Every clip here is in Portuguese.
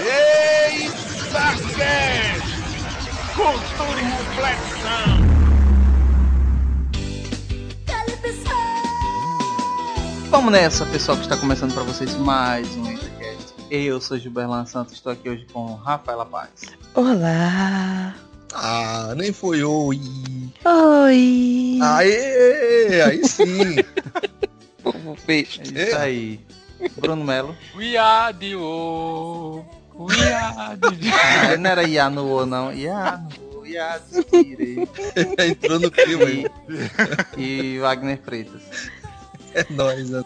Ei, Saquete! Cultura e reflexão! Vamos nessa, pessoal que está começando para vocês mais um Intercast. Eu sou Gilberlan Santos, estou aqui hoje com Rafaela Paz. Olá. Ah, nem foi oi. Oi. Aê, aí sim. Povo peixe. É isso aí. Bruno Melo. We are the world. Are the Ah, não era Ianu não. Ianu, Ianu, Entrou no clima aí. e, e Wagner Freitas. É nóis. né?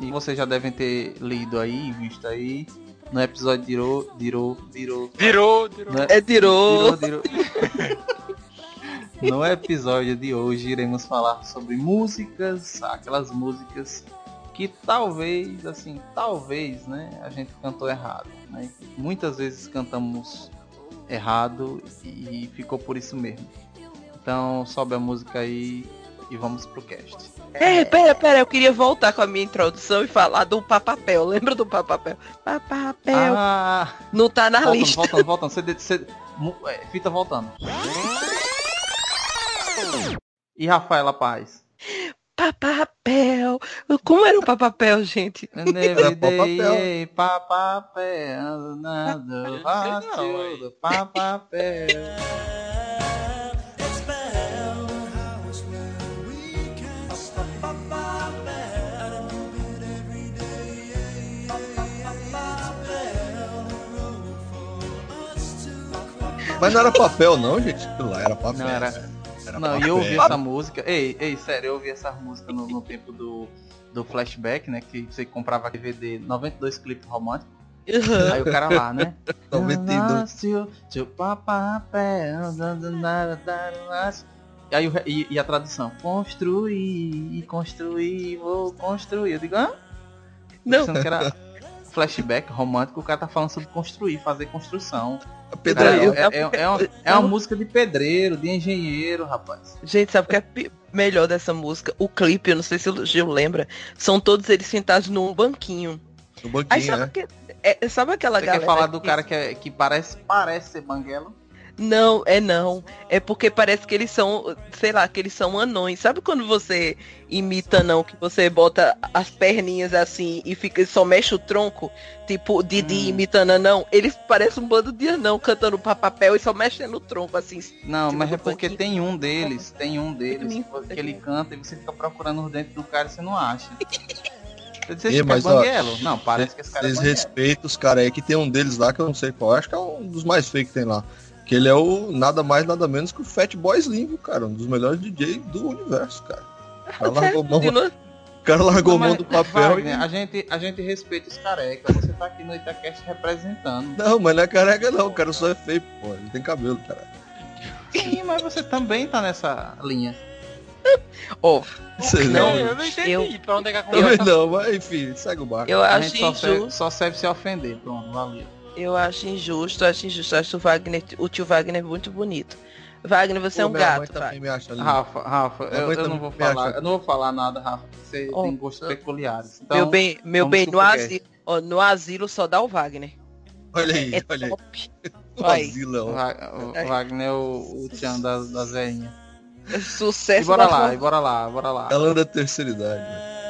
E vocês já devem ter lido aí, visto aí, no episódio Dirou, Dirou, Dirou. Virou, virou. No, É. Dirou, Dirou. No episódio de hoje iremos falar sobre músicas, aquelas músicas que talvez, assim, talvez, né, a gente cantou errado, né? Muitas vezes cantamos errado e ficou por isso mesmo. Então sobe a música aí e vamos pro cast. É, pera, pera, eu queria voltar com a minha introdução e falar do papapel. Lembra do papapel? Papapel. Ah, Não tá na voltando, lista. voltando, voltando. CD, é, fita voltando. E Rafaela Paz. Papapel. Como era o papapel, gente? Papapel. papapel, papapel. Mas não era papel não, gente. Lá era papel. Não, era- Era Não, e eu ouvi essa música. Ei, ei, sério, eu ouvi essa música no, no tempo do, do flashback, né? Que você comprava DVD 92 clipes românticos. Uhum. Aí o cara lá, né? 92. E aí e, e a tradução, construir, construir, vou construir. Eu digo, hã? Não. Pensando que era flashback romântico, o cara tá falando sobre construir, fazer construção. Pedreiro. é, é- é uma, é uma música de pedreiro, de engenheiro, rapaz. Gente, sabe o que é melhor dessa música? O clipe, eu não sei se o Gil lembra, são todos eles sentados num banquinho. No Aí banquinho, sabe, né? que, é, sabe aquela Você galera... quer falar do que- cara que, é- que parece, parece ser banguelo? Não, é não. É porque parece que eles são, sei lá, que eles são anões. Sabe quando você imita não, que você bota as perninhas assim e fica só mexe o tronco? Tipo, Didi Hum. imitando anão. Eles parecem um bando de anão cantando papel e só mexendo o tronco assim. Não, Tipo mas é porque banquinho. tem um deles, tem um deles que ele canta e você fica procurando os dentes do cara e você não acha. Você cara é mas, ó? Não, parece que esse cara é Vocês respeitam os caras aí que tem um deles lá que eu não sei qual. Acho que é um dos mais feios que tem lá. Que ele é o nada mais, nada menos que o Fat Boy Slim, cara. Um dos melhores DJ do universo, cara. O cara largou, mão, o cara largou Não, mão do papel Wagner, e... a, gente, a gente respeita os carecas. Você tá aqui no Itacast representando. Não, mas não é careca não. O cara só é feio, pô. Ele tem cabelo, cara. Sim, mas você também tá nessa linha. Ó, Sei Não, eu não entendi. Eu- Pra onde é que a Também conversa não, mas enfim, segue o barco. eu A acho gente só serve, injusto. só serve se ofender. Pronto, valeu. Eu acho injusto, acho injusto. Acho o Wagner, o tio Wagner muito bonito. Wagner, você é Pô, um minha mãe gato. Rafa, Rafa, eu, eu não vou falar, acha. eu não vou falar nada, Rafa. Você Oh, tem gostos peculiares. Então, meu bem, meu bem, no asilo, ó, no asilo só dá o Wagner. Olha aí, É olha aí. top. O Vai. asilão. O o Wagner é o, o tchan das, das veinhas. Sucesso E bora da lá, e bora lá, bora lá. Ela anda da terceira idade, né?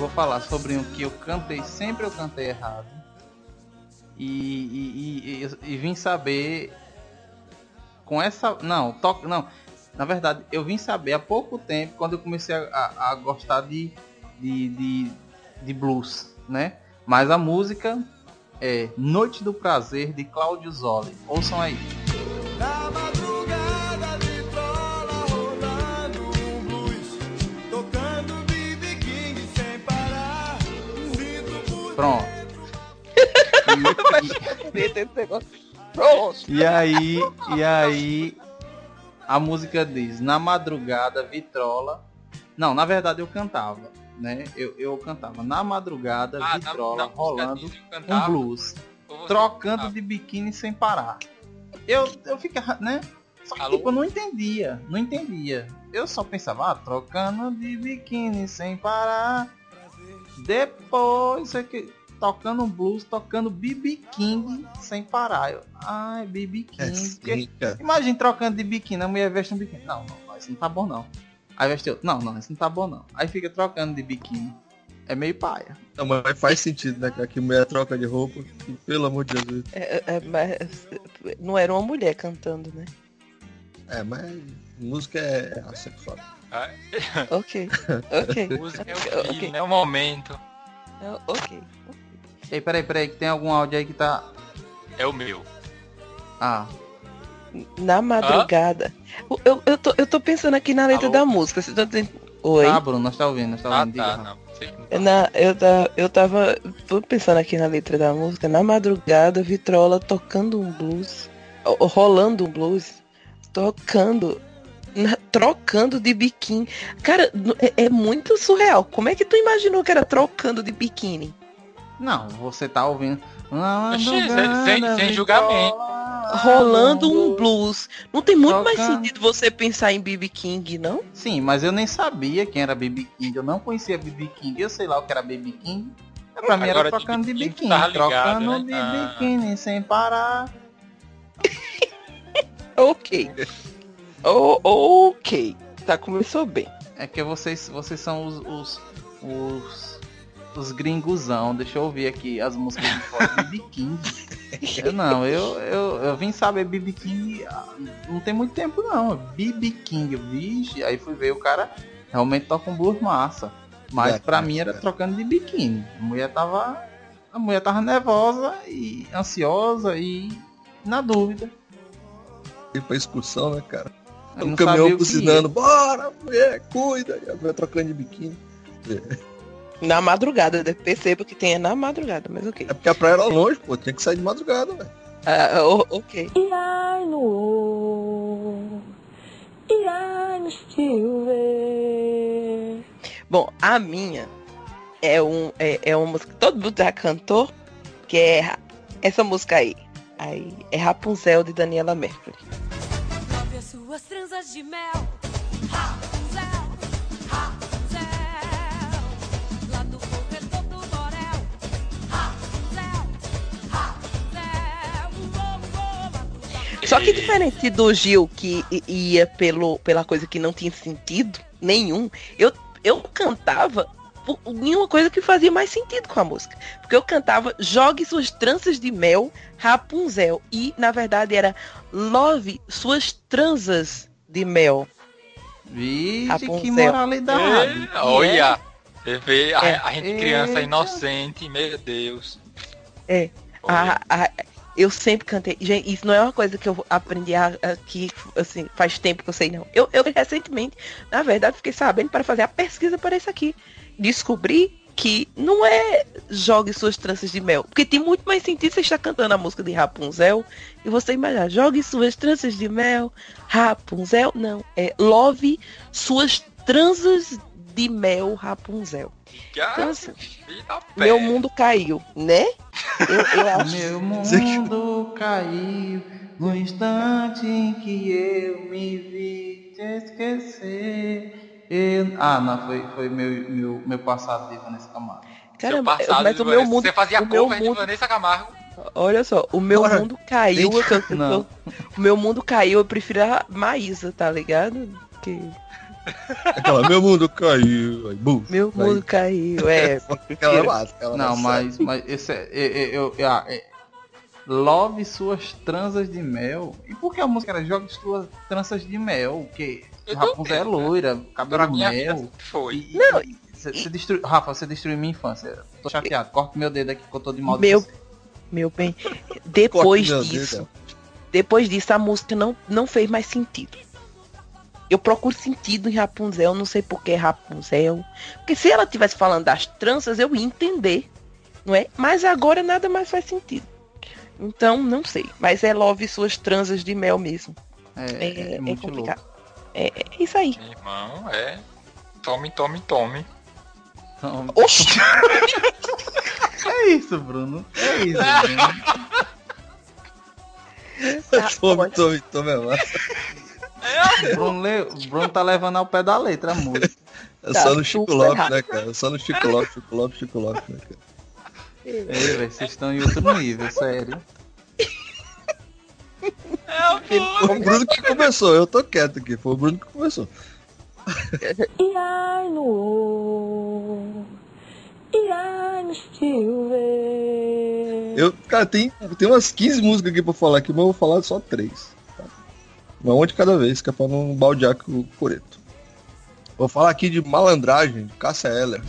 Vou falar sobre um que eu cantei, sempre eu cantei errado. E, e, e, e- vim saber com essa. Não, toque. Não. Na verdade, eu vim saber há pouco tempo, quando eu comecei a, a- a gostar de, de, de, de blues, né? Mas a música é Noite do Prazer de Cláudio Zoli. Ouçam aí. Pronto. E- aí, e aí a música diz, na madrugada vitrola. Não, na verdade eu cantava, né? Eu, eu cantava na madrugada Ah, na- vitrola na música rolando eu um cantava, blues, trocando cantava? de biquíni sem parar. eu, eu ficava, né? Só que tipo, eu não entendia, não entendia. Eu só pensava, ah, trocando de biquíni sem parar. Depois, é que, tocando um blues, tocando BB King sem parar. Eu, ai, BB É King. cara. Imagina trocando de biquíni, a mulher veste um biquíni. Não, não, não, isso não tá bom não. Aí veste outro. Não, não, isso não tá bom não. Aí fica trocando de biquíni. É meio paia. Não, mas faz sentido, né, cara? Que mulher troca de roupa. que, pelo amor de Jesus. É, é, mas não era uma mulher cantando, né? É, mas música é assexual. Ah, Ok, ok. Música é o Ok, feeling, ok. né? O momento. É, Ok. Ei, peraí, peraí, que tem algum áudio aí que tá. É o meu. Ah, Na madrugada. Eu, eu, eu tô, eu tô pensando aqui na letra Alô? da música. Você tá dizendo... Oi? tá, Bruno, nós tá ouvindo, nós tá Ah, ouvindo. tá, diga. não. Tá. Na, eu, ta- eu tava tô pensando aqui na letra da música. Na madrugada, Vitrola tocando um blues, rolando um blues, tocando, trocando de biquíni. Cara, é, é muito surreal. Como é que tu imaginou que era trocando de biquíni? Não, você tá ouvindo. Oxi, sem- sem- sem julgamento. Rolando um blues. Não tem muito mais Tocando. sentido você pensar em BB King, não? Sim, mas eu nem sabia quem era BB King. Eu não conhecia BB King. Eu sei lá o que era BB King. Pra mim era trocando de biquíni. ligado, Trocando né? de Ah. biquíni sem parar. Ok. O- ok. Tá, começou bem. É que vocês, vocês são os, os, os, os gringosão. Deixa eu ouvir aqui as músicas de fora. BB King. Eu não, eu, eu, eu vim saber BB King ah, não tem muito tempo não. BB King, vixe. Aí fui ver o cara realmente toca um blues massa. Mas É, pra mim era é. trocando de biquíni. A mulher tava. A mulher tava nervosa e ansiosa e na dúvida. Ir pra excursão, né, cara? O caminhão buzinando, bora, mulher, cuida. E a mulher trocando de biquíni. Na madrugada, percebo que tem é na madrugada, mas ok. É porque a praia era longe, pô. Tinha que sair de madrugada, velho. Ah, ok. Irá no irá nos ver. Bom, a minha é, um, é, é uma música que todo mundo já cantou, que é essa música aí. aí é Rapunzel de Daniela Mercury. Love as suas tranças de mel. Rapunzel, Rapunzel. Lá no corredor do Borel. Rapunzel, Rapunzel. Só que diferente do Gil, que ia pelo, pela coisa que não tinha sentido nenhum, eu, eu cantava por nenhuma coisa que fazia mais sentido com a música. Porque eu cantava Jogue suas tranças de mel, Rapunzel. E, na verdade, era Love suas tranças de mel. Vixe, que Rapunzel. moralidade. É, olha, você vê a, É. a gente criança Eita. inocente, meu Deus. É. A- a- eu sempre cantei. Gente, isso não é uma coisa que eu aprendi a- a- que assim, faz tempo que eu sei, não. Eu, eu recentemente, na verdade, fiquei sabendo para fazer a pesquisa para isso aqui. Descobri que não é jogue suas tranças de mel. Porque tem muito mais sentido você estar cantando a música de Rapunzel e você imaginar, jogue suas tranças de mel, Rapunzel. Não, é love suas tranças de mel, Rapunzel. cara, Então, assim, pé. meu mundo caiu, né? Eu, eu acho. Meu mundo caiu no instante em que eu me vi te esquecer. Eu- Ah, não, foi, foi meu, meu, meu passado de Vanessa Camargo. Seu Caramba, passado, mas de o meu mundo. Você fazia o meu cover de mundo, Vanessa Camargo. olha só, o meu Bora. mundo caiu. eu- eu- Não. o meu mundo caiu, eu prefiro a Maísa, tá ligado? Que Aquela, meu mundo caiu. Aí, bum. meu Aí. mundo caiu, é. Prefiro. massa, aquela Não, mas, mas esse é, é- é- eu- é- ah, é- Love suas tranças de mel. E por que a música era Jogue suas tranças de mel? Eu Rapunzel é loira, cabelo mel. foi. Não, você, você destruiu, Rafa, você destruiu minha infância. Tô chateado. Corta meu dedo aqui que eu tô de mal Meu-. Meu bem, depois disso, dedo. depois disso a música não, não fez mais sentido. Eu procuro sentido em Rapunzel, não sei por que Rapunzel. Porque se ela tivesse falando das tranças, eu ia entender, não é? Mas agora nada mais faz sentido. Então, não sei. Mas é Love suas tranças de mel mesmo. É, É, é é muito complicado. louco. É, é isso aí. Irmão, é. Tome, tome, tome. Então, Oxi! é isso, Bruno. É isso, Bruno. Tome, tome, tome a massa. O Bruno, le- Bruno tá levando ao pé da letra a música. É Tá só no Chico Lopes, né, cara? É só no Chico Lopes, Chico Lopes, Chico Lopes, né, cara? Ei, velho, vocês estão em outro nível, sério. Foi o Bruno que começou, eu tô quieto aqui. Foi o Bruno que começou. E ai no E ai no. Eu, cara, tem, tem umas 15 músicas aqui pra falar aqui, mas eu vou falar só três. Tá? Uma de cada vez, que é pra não baldear com o Coreto. Vou falar aqui de Malandragem, de Cássia Eller.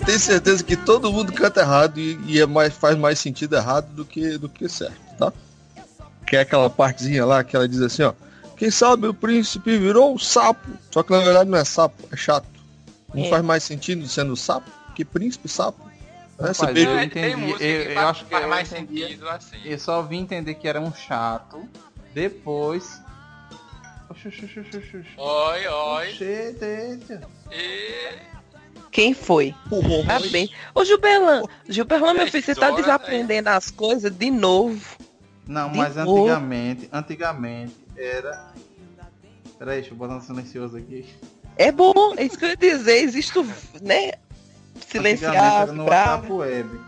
Tenho certeza que todo mundo canta errado e, e é mais, faz mais sentido errado do que, do que certo, tá? Que é aquela partezinha lá que ela diz assim, ó. Quem sabe o príncipe virou um sapo. Só que na verdade não é sapo, é chato. Não É. faz mais sentido sendo sapo que príncipe sapo. É, você Rapaz, pega- eu entendi, eu- eu faz, acho que faz mais entendi. sentido assim. Eu só vim entender que era um chato. Depois. Oxi, oxi, oxi, oxi, oxi. Oi, oi. Oxi, eita. E... Quem foi? Tá bem. Ô, Gilberlan, Gilberlan, meu filho, você tá desaprendendo as coisas de novo. Não, De mas novo. antigamente, antigamente era. Peraí, deixa eu botar no silencioso aqui. É bom, é isso que eu ia dizer. Existe o, né? Silenciar, no bravo. Web.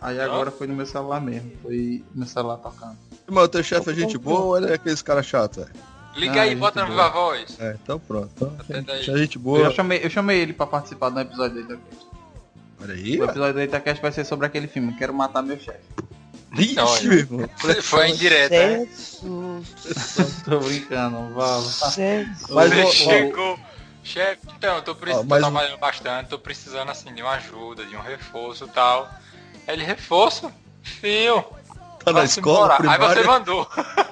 Aí agora foi no meu celular mesmo. Foi no meu celular tocando. Mas o teu chefe é gente boa ou ele é aqueles cara chato, velho? Liga Ah, aí, gente bota no boa. Viva Voz. É, então pronto. Então, a gente Eu, boa. já chamei, eu chamei ele pra participar do episódio do Itacast. Olha aí, O episódio do Itacast vai ser sobre aquele filme, Quero Matar Meu Chefe. Ixi, meu irmão. Foi em direto, né? Jesus, Tô brincando, Val. Jesus. Mas, Você chegou. Chefe, então, eu tô, pre- Ó, tô mas- trabalhando bastante, tô precisando assim de uma ajuda, de um reforço e tal. Ele, reforço? Fio. Tá na escola. Aí você mandou.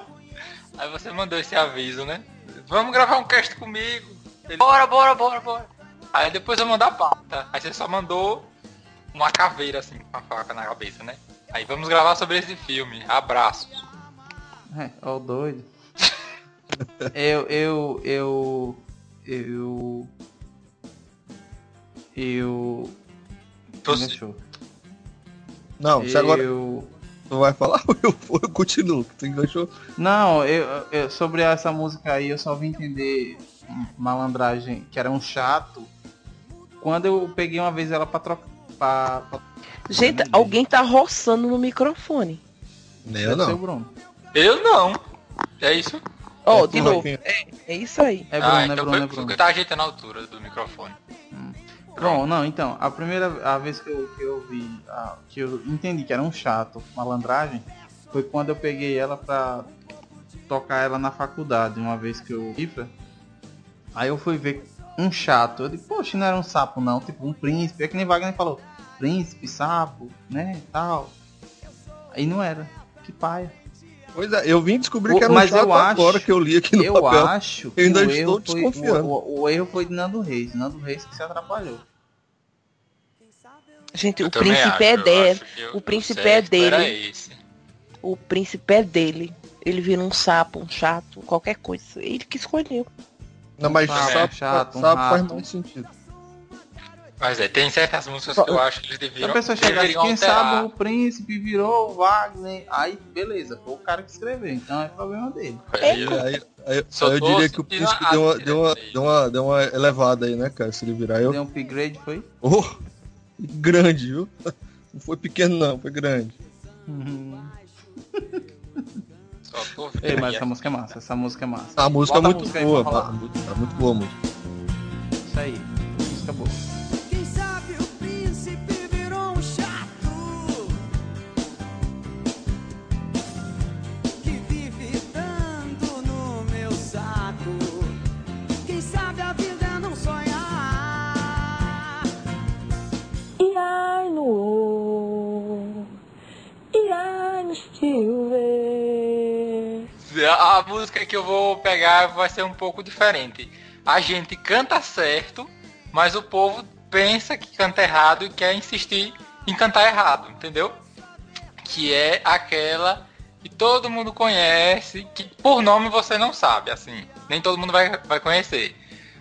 Aí você mandou esse aviso, né? Vamos gravar um cast comigo. Ele, bora, bora, bora, bora. Aí depois eu mandar a pauta. Aí você só mandou uma caveira assim, com a faca na cabeça, né? Aí vamos gravar sobre esse filme. Abraços. É, ó o doido. eu, eu, eu, eu, eu, Tô-. Não, você agora não vai falar ou eu, eu continuo? Tu enganchou. não, eu, eu- sobre essa música aí eu só vim entender malandragem, que era um chato, quando eu peguei uma vez ela pra trocar, pra, pra Gente, alguém tá roçando no microfone. Eu não. Bruno. Eu não. É isso? Ó, É, de tu, novo. É, é isso aí. É Bruno, ah, é então Bruno, foi é porque Bruno. tá ajeitando a altura do microfone. Bom, não, então, a primeira a vez que eu, que eu vi, a- que eu entendi que era um chato, malandragem, foi quando eu peguei ela pra tocar ela na faculdade, uma vez que eu cifra. Aí eu fui ver um chato, eu disse, poxa, não era um sapo não, tipo um príncipe, é que nem Wagner falou, príncipe, sapo, né, tal. Aí não era, que paia. Pois é, eu vim descobrir O- que era um mas chato eu acho- agora que eu li aqui no Eu papel. acho que Eu ainda estou foi, desconfiando. o, o- o erro foi de Nando Reis, Nando Reis que se atrapalhou. Gente, Eu o príncipe acho, é eu dele. o príncipe é dele. Era esse. O príncipe é dele. Ele vira um sapo, um chato, qualquer coisa. Ele que escolheu. Não, mas Sapo, sapo, chato, um sapo faz mais sentido. Mas é, tem certas músicas que eu acho que eles Se a deveriam, pessoa chegasse, deveriam quem alterar. sabe o príncipe virou o Wagner, aí beleza, foi o cara que escreveu, então é problema dele. Aí, Aí, aí- aí Só eu tô diria que o príncipe deu uma, trilha deu, uma, dele. deu, uma, deu uma elevada aí, né, cara? Se ele virar, eu. Deu um upgrade, foi? Oh, grande, viu? Não foi pequeno, não, foi grande. Só tô vendo Ei, mas essa música é massa, essa música é massa. A música é Bota a muito música boa, mano. Muito- Tá muito boa a música. Isso aí, música boa. Música que eu vou pegar vai ser um pouco diferente. A gente canta certo, mas o povo pensa que canta errado e quer insistir em cantar errado, entendeu? Que é aquela que todo mundo conhece, que por nome você não sabe, assim. Nem todo mundo vai, vai conhecer.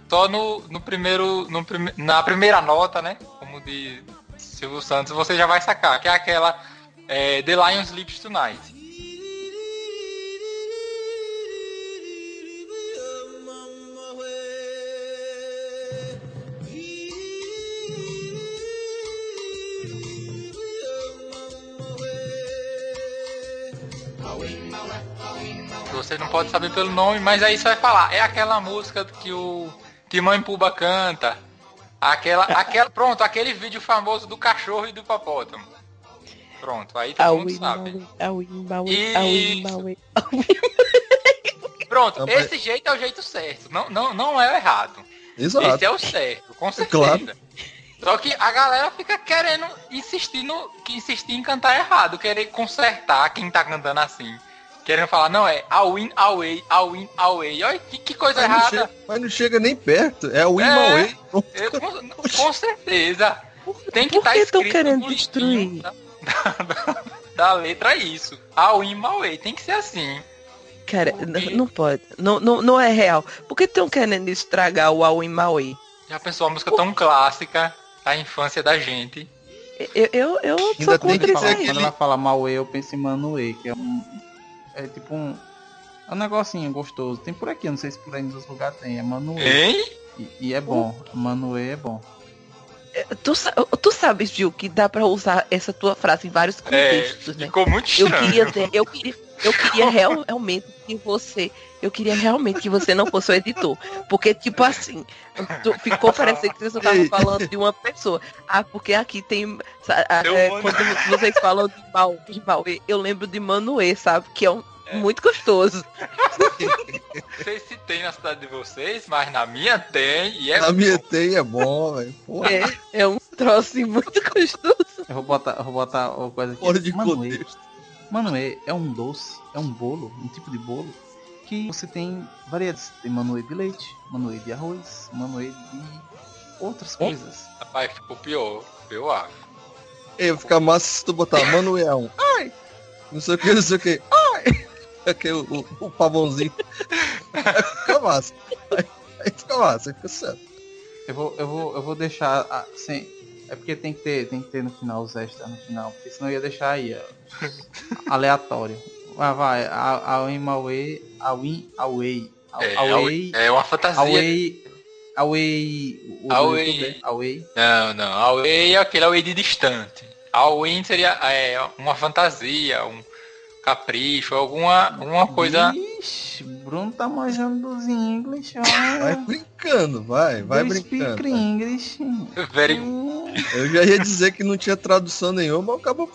Só no, no primeiro. No prime, na primeira nota, né? Como de Silvio Santos, você já vai sacar, que é aquela é, The Lion Sleeps Tonight. Você não pode saber pelo nome, mas aí você vai falar. É aquela música que o Timão e Puba canta. Aquela, aquela, pronto, aquele vídeo famoso do cachorro e do hipopótamo. Pronto, aí todo mundo sabe. Pronto, esse jeito é o jeito certo. Não, não, não é o errado. Exato. Esse é o certo, com certeza. Claro. Só que a galera fica querendo insistir, no, que insistir em cantar errado, querer consertar quem tá cantando assim. Querendo falar, não, é a win away, a win away. Olha que, que coisa Mas errada. chega, mas não chega nem perto. É o É. Imauê. Eu, com, com certeza. Tem que por estar que tão escrito querendo destruir? Da, da- da letra é isso. A win away. Tem que ser assim. Cara, não pode. Não, não, não é real. Por que estão querendo estragar o Aoi Maui? Já pensou a música tão clássica da infância da gente. Eu, eu, eu Ainda sou tem que contra isso. Quando ela fala Mauê, eu penso em Manoê, que é um. É tipo um. É um negocinho gostoso. Tem por aqui, eu não sei se por aí nos outros lugares tem. É Manoê. Hein? E, e é bom. Manoê é bom. Tu, sa- tu sabes, Gil, que dá pra usar essa tua frase em vários É, contextos, né? ficou muito Eu estranho. queria, ver- eu queria, eu queria real- realmente que você, eu queria realmente que você não fosse o editor, porque tipo assim, tu- ficou parecendo que você estava falando de uma pessoa. Ah, porque aqui tem, é, quando vocês falam de mal, de Mauê, eu lembro de Manoê, sabe? Que é um muito gostoso. Não sei se tem na cidade de vocês, mas na minha tem. E é A minha tem é bom, velho. Porra, É, é um troço muito gostoso. Eu vou botar, eu vou botar uma coisa aqui. fora de Manoê. contexto. Manoê é um doce, é um bolo, um tipo de bolo que você tem variedades. Tem manoê de leite, manoê de arroz, manoê de outras coisas. Rapaz, ficou pior. Eu acho. Ei, vai ficar massa se tu botar Manuel. Ai! Não sei o que, não sei o que. Ai! Aqui o, o, o pavãozinho. Fica massa. Aí, aí fica massa, aí fica certo. Eu vou, eu vou, eu vou deixar a- sem. É porque tem que ter, tem que ter no final os extras no final, porque senão eu ia deixar aí, ó, aleatório. Vai, vai, a, a Win Away, a Win Away, É, Away, é uma fantasia. Away, Away, Away. YouTube, Away. Não, não. Away é aquele away de distante. Away seria é, uma fantasia, um capricho, alguma uma coisa. Ixi, Bruno tá manjando dos English, Vai brincando, vai, vai Do brincando. speak English. Very... Eu já ia dizer que não tinha tradução nenhuma, mas acabou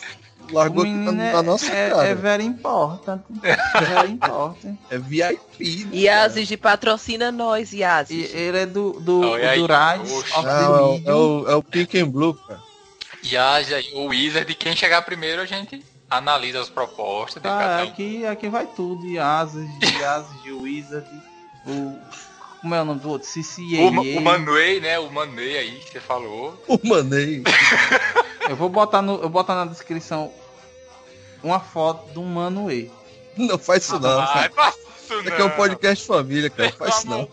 largou na, na nossa é, cara. é very important. very important. É, VIP. né, Yazid de patrocina nós, E Yazid. ele é do, do, Oh, e aí? do Rise Não, é, Medium. o, é o Pink and Blue, cara. Haja o Wizard, quem chegar primeiro a gente analisa as propostas de Tá, cada um. aqui, aqui vai tudo. Yasas, Yasas, Wizard, o. Como é o nome do outro? CCA. O, o Manuei, né? O Manuei aí que você falou. O Manei. Eu vou botar no. Eu botar na descrição uma foto do Manuê. Não faz isso não. Cara. faça isso Isso aqui é um não. podcast família, cara. Não faz isso não.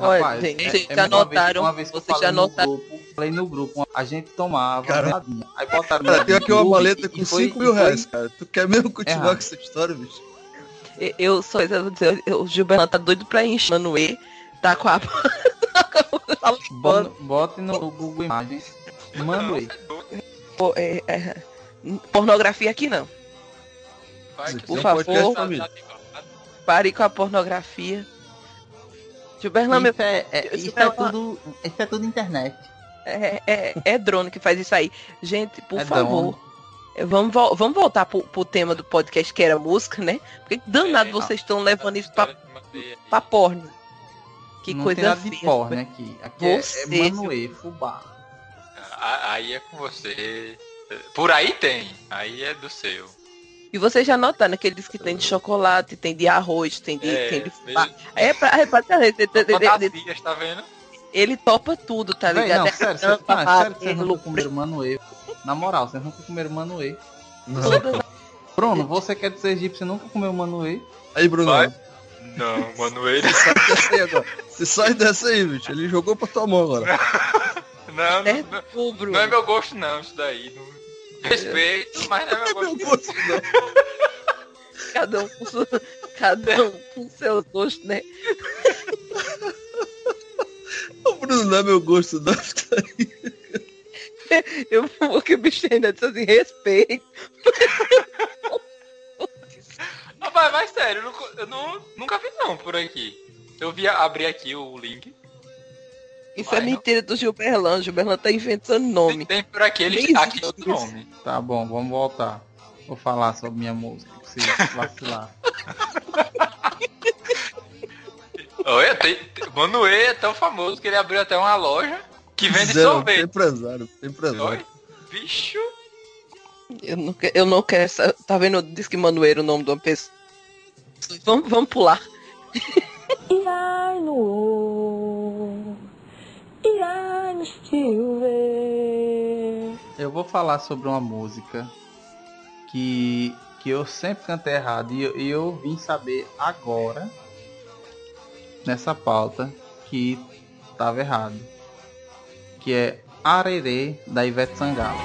Olha, Rapaz, gente, é- vocês é já uma vez- notaram, Uma vez vocês falei já no notaram. grupo, falei no grupo, a gente tomava Cara. Aí botaram Cara, tem aqui uma maleta e- com e foi- 5 mil e foi- reais, cara. Tu quer mesmo continuar Errado. com essa história, bicho? Eu- Eu só eu dizer, o Gilberto tá doido pra encher Manoê, tá com a. Bo- Bote no Google Imagens. Manuê. Pô, é, é, pornografia aqui não. Vai Por favor. Pare com a pornografia. Isso é, é- isso isso é é uma- tudo. Isso é tudo internet. é, é, é drone que faz isso aí. Gente, por É favor. Vamos, vol- vamos voltar pro, pro tema do podcast que era música, né? Porque danado É, vocês estão levando isso pra, pra porno. Que não coisa tem nada de feia. porra, né? Aqui, aqui é, Você, é Manuê, fubá. Aí é com você. Por aí tem. Aí é do seu. E vocês já notaram que ele diz que tem de chocolate, tem de arroz, tem de, É, tem de. É pra, é ele- Fantasias, tá vendo? ele topa tudo, tá ligado? não, sério, sério, não, é sério que vocês nunca comeram Manuê. Na moral, vocês nunca comeram Manuê. Não. Bruno, você quer dizer egípcio nunca comeu manuê? Aí, Bruno, Vai. Não, mano, ele. sai dessa aí agora. Você sai dessa aí, bicho. Ele jogou pra tua mão agora. Não, É, não, ô, Bruno. não é meu gosto não, isso daí. Não... Respeito, mas não é meu Meu gosto. gosto, não. Cada um com seu, cada um com seus gostos, né? O Bruno não é meu gosto, não. Eu vou que o bicho ainda disse assim, respeito. Rapaz, mas sério, eu, nunca, eu não, nunca vi não por aqui. Eu vi abrir aqui o link. Isso Vai, é não. mentira do Gilberlan. Gilberlan tá inventando nome. Tem por aqui, ele Nem aqui outro nome. Tá bom, vamos voltar. Vou falar sobre minha música, se vacilar. Olha, tem, tem, Manuê é tão famoso que ele abriu até uma loja que vende Zero, sorvete. Tem empresário, tem empresário. Oi? Bicho. Eu não, que- eu não quero essa. Tá vendo? Diz que Manoeiro é o nome de uma pessoa. Vamos, vamos pular. Irai no No ver. Eu vou falar sobre uma música que, que eu sempre cantei errado e eu, e eu vim saber agora, nessa pauta, que tava errado. Que é Arerê, da Ivete Sangalo.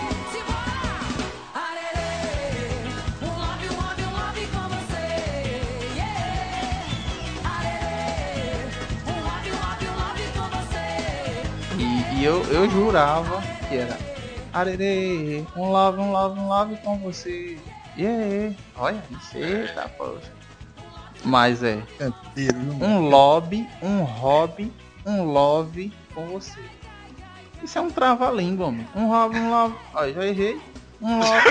Eu, eu jurava que era Arerê, um love, um love, um love com você. Yeah. Olha isso, eita, poxa. Mas é, um lobby, um hobby, um love com você. Isso é um trava-língua, homem. Um love, um love. Olha, já errei. Um love,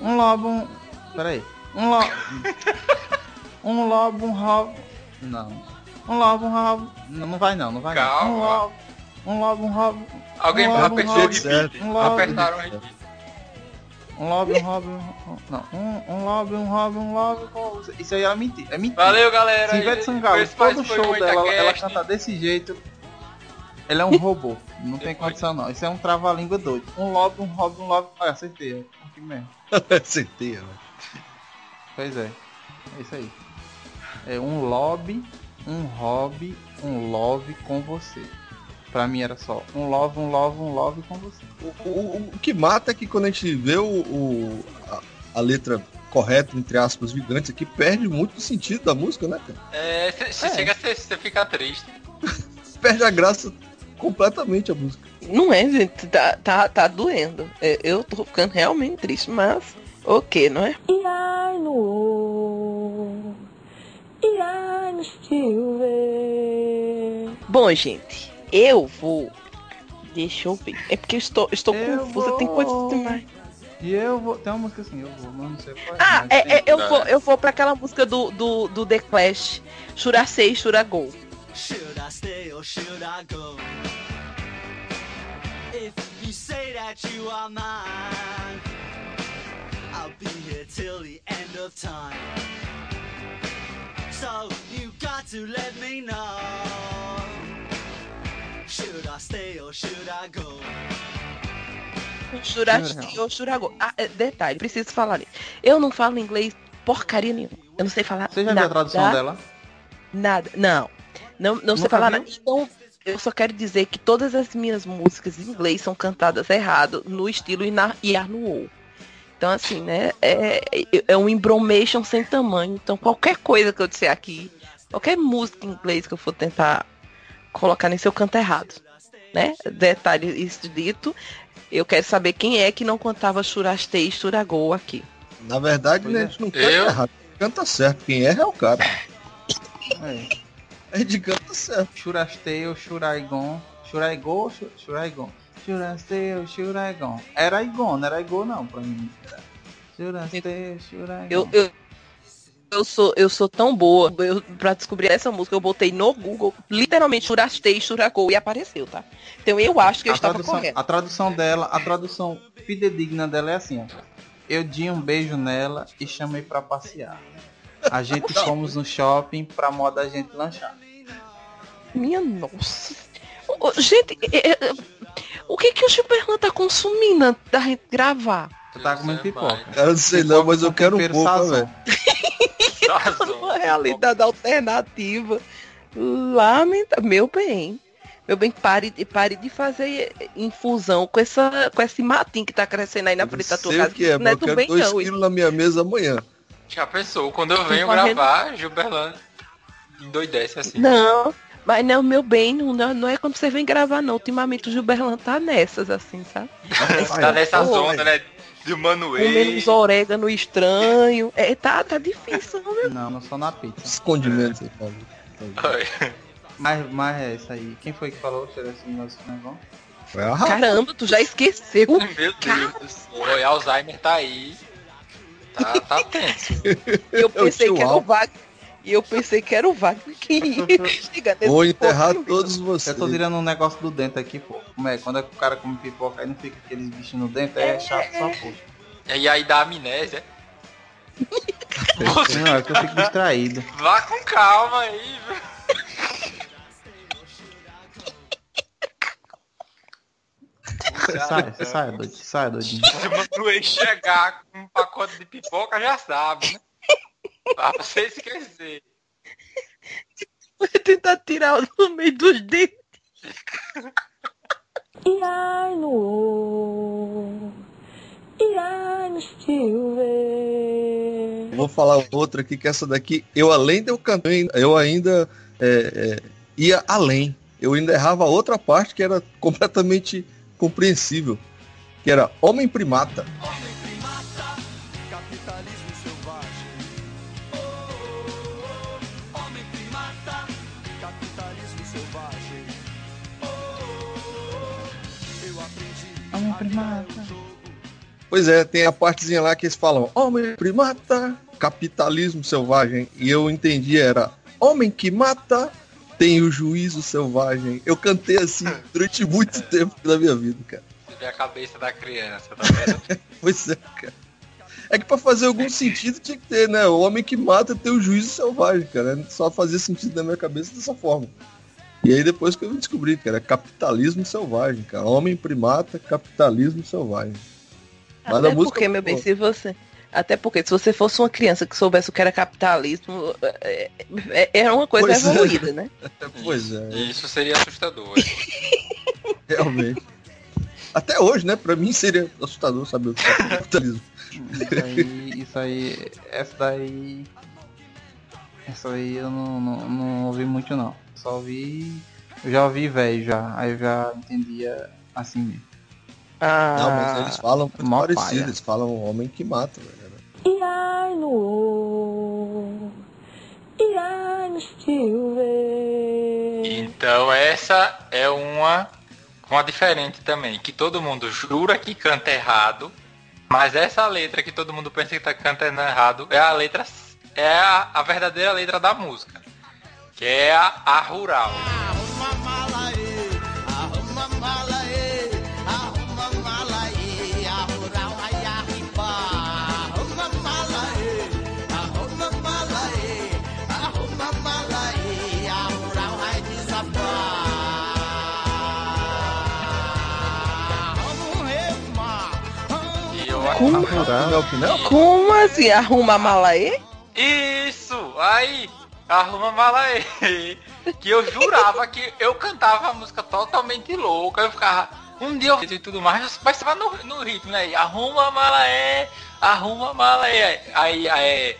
um, um love, um. Pera aí. Um love. Um love, um hobby. Não. Um love, um hobby. Não, não vai não, não vai não. Um Calma. love, um love, um hobby. Alguém Um apertou um o love, repeat. um love. Apertaram o repeat. Um love, um hobby, um. Não. Um, um love, um hobby, um love com você. Isso aí é mentira. É mentira. Valeu, galera. Se Ivete Sangalo, todo show o dela, ela, canta desse jeito. Ela é um robô. Não tem condição não. Isso é um trava-língua doido. Um love, um hobby, um love. Ah, acertei. é Aqui mesmo. Certeza, né? Pois é. É isso aí. É um lobby, um hobby, um love com você. Pra mim era só um love, um love, um love com você. O, o- o que mata é que quando a gente vê o, o- a, a letra correta, entre aspas, gigantes aqui, perde muito o sentido da música, né, cara? É, você É. chega, você fica triste. Perde a graça completamente a música. Não é, gente. Tá, tá, tá doendo. É, Eu tô ficando realmente triste, mas. Ok, não é? Irai no Irai no. Bom, gente, eu vou. Deixa eu ver. É porque eu estou, estou Eu confusa, tem vou. coisas demais. E eu vou. Tem uma música assim, eu vou, mas não sei qual é. Ah, é, tem- é, eu, vou, eu vou pra aquela música do, do, do The Clash. Should I stay or should I go? If you say that you are mine, I'll be here till the end of time. So you got to let me know. Should I stay or should I go? Ou. Ah, é, detalhe, preciso falar isso. Eu não falo inglês porcaria nenhuma. Eu não sei falar Você já viu a tradução dela? Nada. Não. Não, não sei falar viu? nada. Então, eu só quero dizer que todas as minhas músicas em inglês são cantadas errado no estilo Yarnuou. Então, assim, né? É, é- é um embromation sem tamanho. Então, qualquer coisa que eu disser aqui, qualquer música em inglês que eu for tentar colocar nesse, eu canto errado. Né? Detalhe isso dito. Eu quero saber quem é que não cantava Churastei e Churagol aqui. Na verdade, né, é. a gente não canta Eu? errado. Canta certo. Quem erra é o cara. É. A gente canta certo. Churastei, Churaigon. Churaigol ou Chu- Churaigon? Churastei, Churaigon. Era Igon, não era Igor não, pra mim. Churastei, Churaigon. Eu, eu, eu, sou, eu sou tão boa. Eu, pra descobrir essa música, eu botei no Google, literalmente, churastei, churagol, e apareceu, tá? Então eu acho que eu a estava tradução, correto. a tradução dela, a tradução fidedigna dela é assim, ó. Eu dei um beijo nela e chamei pra passear. A gente fomos no shopping pra moda a gente lanchar. Minha nossa. Gente, é- é- o que que o Gilberlan tá consumindo da gente gravar? Você tá comendo pipoca. Eu não sei não, mas eu quero um pouco, velho. Uma realidade alternativa. Lamenta, meu bem. Meu bem, pare, de- pare de fazer infusão com, essa, com esse matinho que tá crescendo aí na frente da tua casa. que é, não é do bem, dois não. quilos na minha mesa amanhã. Já pensou? Quando eu venho correndo. gravar, Gilberlândia endoidece assim. Não, mas não, meu bem, não, não é quando você vem gravar, não. Ultimamente o Gilberlan tá nessas, assim, sabe? tá nessa Ô, zona, velho. né? De Manuel. Comendo uns orégano estranho. É, tá, tá difícil, não, meu. Não, não só na pizza. Os condimentos aí, Paulo. Mas, mas é isso aí. Quem foi que falou que era esse negócio de negócio? Foi a Rafa. Caramba, tu já esqueceu. Meu Deus do céu. O Alzheimer tá aí. Tá, tá tenso. Eu pensei tio que era o. Wagner. E eu pensei que era o Wagner que ia chegar nesse Vou enterrar todos vocês. Eu tô tirando um negócio do dente aqui, pô. Como é? Quando é que o cara come pipoca aí não fica aqueles bichos no dente, é chato só, pô. E aí dá amnésia. Você Não, é que eu fico distraído. vá com calma aí, viu? Sai, sai, doido, sai, doidinho. Se o Manuel chegar com um pacote de pipoca, já sabe, né? Pra você esquecer. Vou tentar tirar no meio dos dentes. E ai no E ai no Silver. Vou falar outra aqui, que essa daqui, eu além de eu cantar, eu ainda é, é, ia além. Eu ainda errava a outra parte que era completamente compreensível. Que era Homem Primata. Primata. Pois é, tem a partezinha lá que eles falam Homem Primata, capitalismo selvagem. E eu entendi, era Homem que mata, tem o juízo selvagem. Eu cantei assim durante muito tempo da minha vida, cara. Você vê a cabeça da criança, tá vendo? Pois é, cara. É que pra fazer algum sentido tinha que ter, né? O homem que mata tem o juízo selvagem, cara. Só fazia sentido na minha cabeça dessa forma. E aí depois que eu descobri, cara, capitalismo selvagem, cara. Homem primata, capitalismo selvagem. Mas Até a música porque, é meu bem, se você. Até porque se você fosse uma criança que soubesse o que era capitalismo, é, é- era uma coisa Pois é. evoluída, né? Pois é, Isso seria assustador. realmente. Até hoje, né? Pra mim seria assustador saber o que é capitalismo. Isso aí, isso aí, essa daí. Essa aí eu não, não, não ouvi muito não. Só ouvi. Eu já ouvi velho já. Aí eu já entendia assim mesmo. Ah, Não, mas eles falam muito mó parecido. paia. Eles falam homem que mata, velho. E ai no E ai no. Então essa é uma uma diferente também, que todo mundo jura que canta errado, mas essa letra que todo mundo pensa que tá cantando errado é a letra é a, a verdadeira letra da música, que é a, a rural. Arruma mala aí, arruma mala aí, arruma mala aí, a rural vai arribar. Arruma mala aí, arruma mala aí, arruma mala aí, a rural vai desabar. Vamos remar, vamos E eu Como? Na minha opinião, como assim? Arruma a mala aí? Isso! Aí! Arruma mala aí! Que eu jurava que eu cantava a música totalmente louca. Eu ficava. Um dia eu fiz e tudo mais, mas vai no, no ritmo, né? E Arruma mala aí! Arruma mala aí! Aí, aí.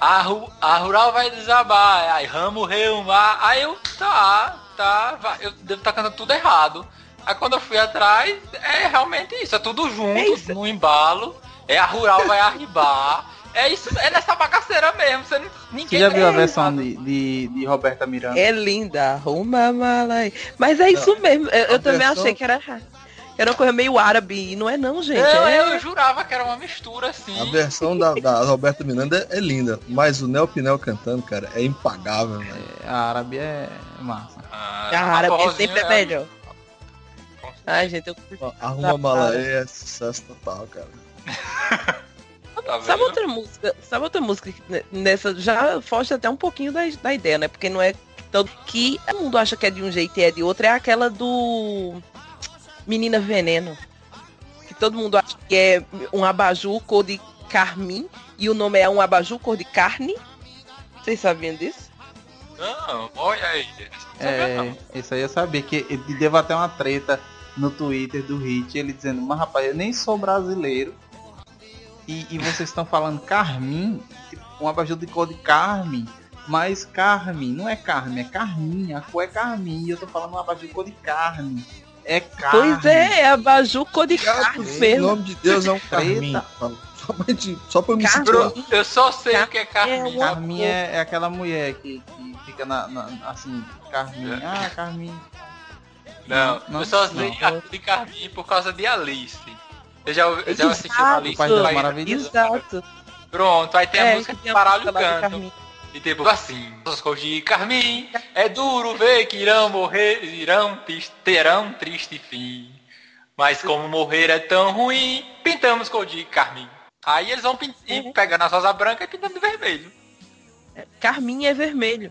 A, ru, a rural vai desabar, aí ramo reumar, aí eu, tá, tá, vai, eu devo estar cantando tudo errado. Aí quando eu fui atrás, é realmente isso, é tudo junto, É isso. no embalo, é a rural vai arribar, é isso, é nessa bagaceira mesmo, você não, ninguém Você já viu a é versão de, de, de Roberta Miranda? É linda, arruma a mala aí. Mas é isso mesmo, eu, eu também achei que era. Era uma coisa meio árabe, e não é não, gente. Eu, é... eu jurava que era uma mistura assim. a versão da, da Roberta Miranda é linda, mas o Neo Pinel cantando, cara, é impagável, velho. A árabe é massa. Ah, A árabe sempre é melhor. Ai, gente, eu Arruma Mala é sucesso total, cara. Tá Sabe outra música? Sabe outra música que ne- nessa já foge até um pouquinho da, da ideia, né? Porque não é tanto que todo mundo acha que é de um jeito e é de outro, é aquela do Menina Veneno. Que todo mundo acha que é um abajur cor de carmim e o nome é um abajur cor de carne. Vocês sabiam disso? Não, olha aí. Não sabia não. É, isso aí eu sabia que ele deu até uma treta no Twitter do Hit, ele dizendo, mas rapaz, eu nem sou brasileiro. E, e vocês estão falando carmim, um abajur de cor de carmim. Mas carmim, não é carne, é carmim, a cor é carmim. E eu tô falando um abajur de cor de carne. É carne. Pois é, é abajur cor de carne em mesmo. nome de Deus é um carmim. Só pra, gente- só pra eu me Carmim. situar. Eu só sei o que é carmim. uma- Carmin é, é aquela mulher que, que fica na, na- assim, Carmin. É. Ah, Carmin. Não, Não, eu só não. sei a de carmim por causa de Alice. Eu já, eu já assisti. Pai das País- Maravilhas. Exato. Pronto, aí tem a É, música que de tem a Paralho música lá do Canto. Carmim. E tipo assim, as cores de carmim, é duro ver que irão morrer, irão terão triste fim. Mas como morrer é tão ruim, pintamos cor de carmim. Aí eles vão Uhum. e pegando a rosa branca e pintando de vermelho. Carmim é vermelho.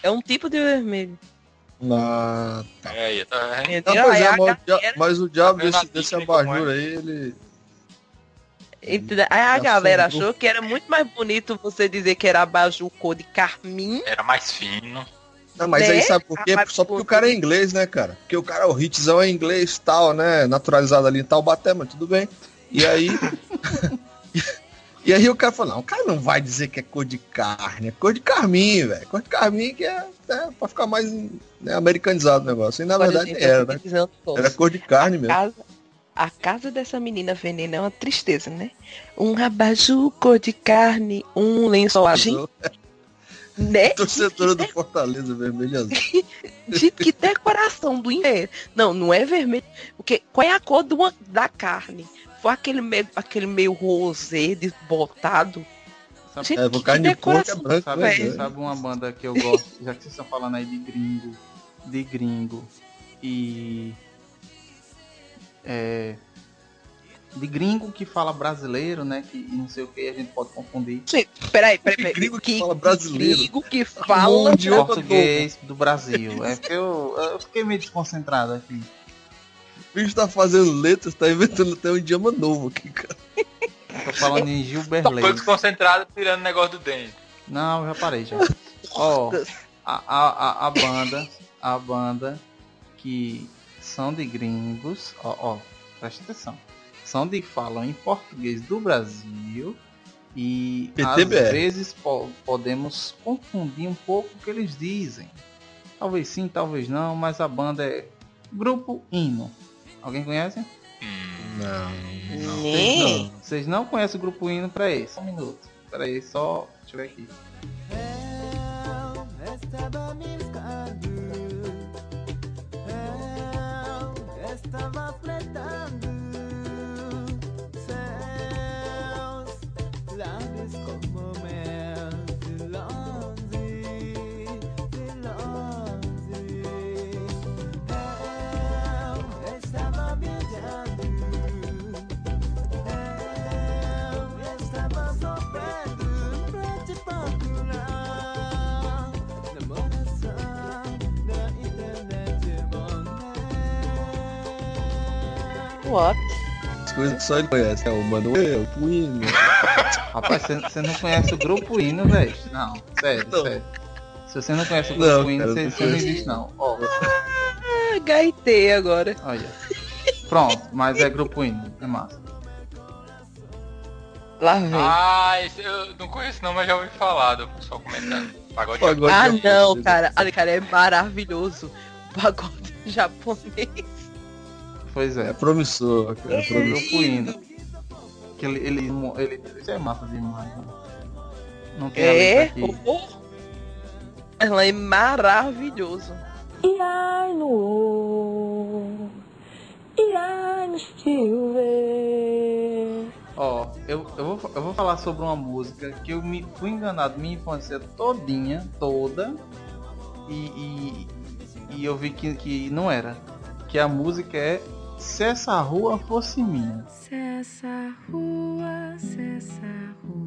É um tipo de vermelho. Ah, É, aí, tá vendo? Entendeu? Não, pois Aí é, mas, o dia- mas o diabo Tá desse, desse abajur é? aí, ele. Aí a galera achou que era muito mais bonito você dizer que era abajur cor de carmim. Era mais fino. Não, mas Né? aí sabe por quê? Ah, Só porque o cara é inglês, né, cara? Porque o cara, o hitzão é inglês tal, né? Naturalizado ali em Taubaté, mas tudo bem. E aí. e aí o cara falou, não, o cara não vai dizer que é cor de carne, é cor de carmim, velho. Cor de carmim que é, é pra ficar mais né, americanizado o negócio. E na verdade era, né? Era cor de carne mesmo. casa, a casa dessa menina venena é uma tristeza, né? Um abajur cor de carne, um lençol azul, né? Torcedora do Fortaleza Vermelho Azul. De que decoração do inferno. Não, não é vermelho. Porque qual é a cor do, da carne? Foi aquele meio, aquele meio rosé desbotado. Gente, É, que carne de porco é branco, sabe, né? velho. sabe uma banda que eu gosto, já que vocês estão falando aí de gringo, de gringo e é, de gringo que fala brasileiro, né? Que não sei o que a gente pode confundir. Gente, peraí, peraí, peraí. Gringo que fala brasileiro. Gringo que fala Um Português do Brasil. É porque eu, eu fiquei meio desconcentrado aqui. O bicho tá fazendo letras, tá inventando até um idioma novo aqui, cara. Tô falando em Gilbert Leite. desconcentrado tirando o negócio do dente. Não, eu já parei já. Ó, a, a, a, a banda, a banda que são de gringos, ó, ó, presta atenção. São de que falam em português do Brasil e PTBR. às vezes po- podemos confundir um pouco o que eles dizem. Talvez sim, talvez não, mas a banda é Grupo Hino. Alguém conhece? Não. Nem. Vocês não conhecem o Grupo Hino pra esse? Um minuto. Pera aí, só. Deixa eu ver aqui. Estava As coisas que só ele conhece. É o Manuel, o Puino. Rapaz, você- não conhece o Grupo Hino, velho? Não, sério, Não. sério. Se você não conhece o Não, Grupo Hino, você, não existe não. Ó, Ah, gaitei agora. olha. Pronto, mas é Grupo Hino, é massa. Lá vem. Ah, esse eu não conheço não, mas já ouvi falar do pessoal comentando. Pagode Pagode Ah, japonês. não, cara. Ali, cara, é maravilhoso. Pagode japonês. Pois É é, promissor, cara. É promissor. Hino. Que ele, ele, ele, isso é massa demais, né? Não tem a É, letra aqui. ela é maravilhoso. E ai no E ai no ver Ó, eu, eu, vou, eu vou falar sobre uma música que eu me fui enganado minha infância todinha, toda, e, e, e eu vi que, que não era. Que a música é Se essa rua fosse minha. Se essa rua, se essa rua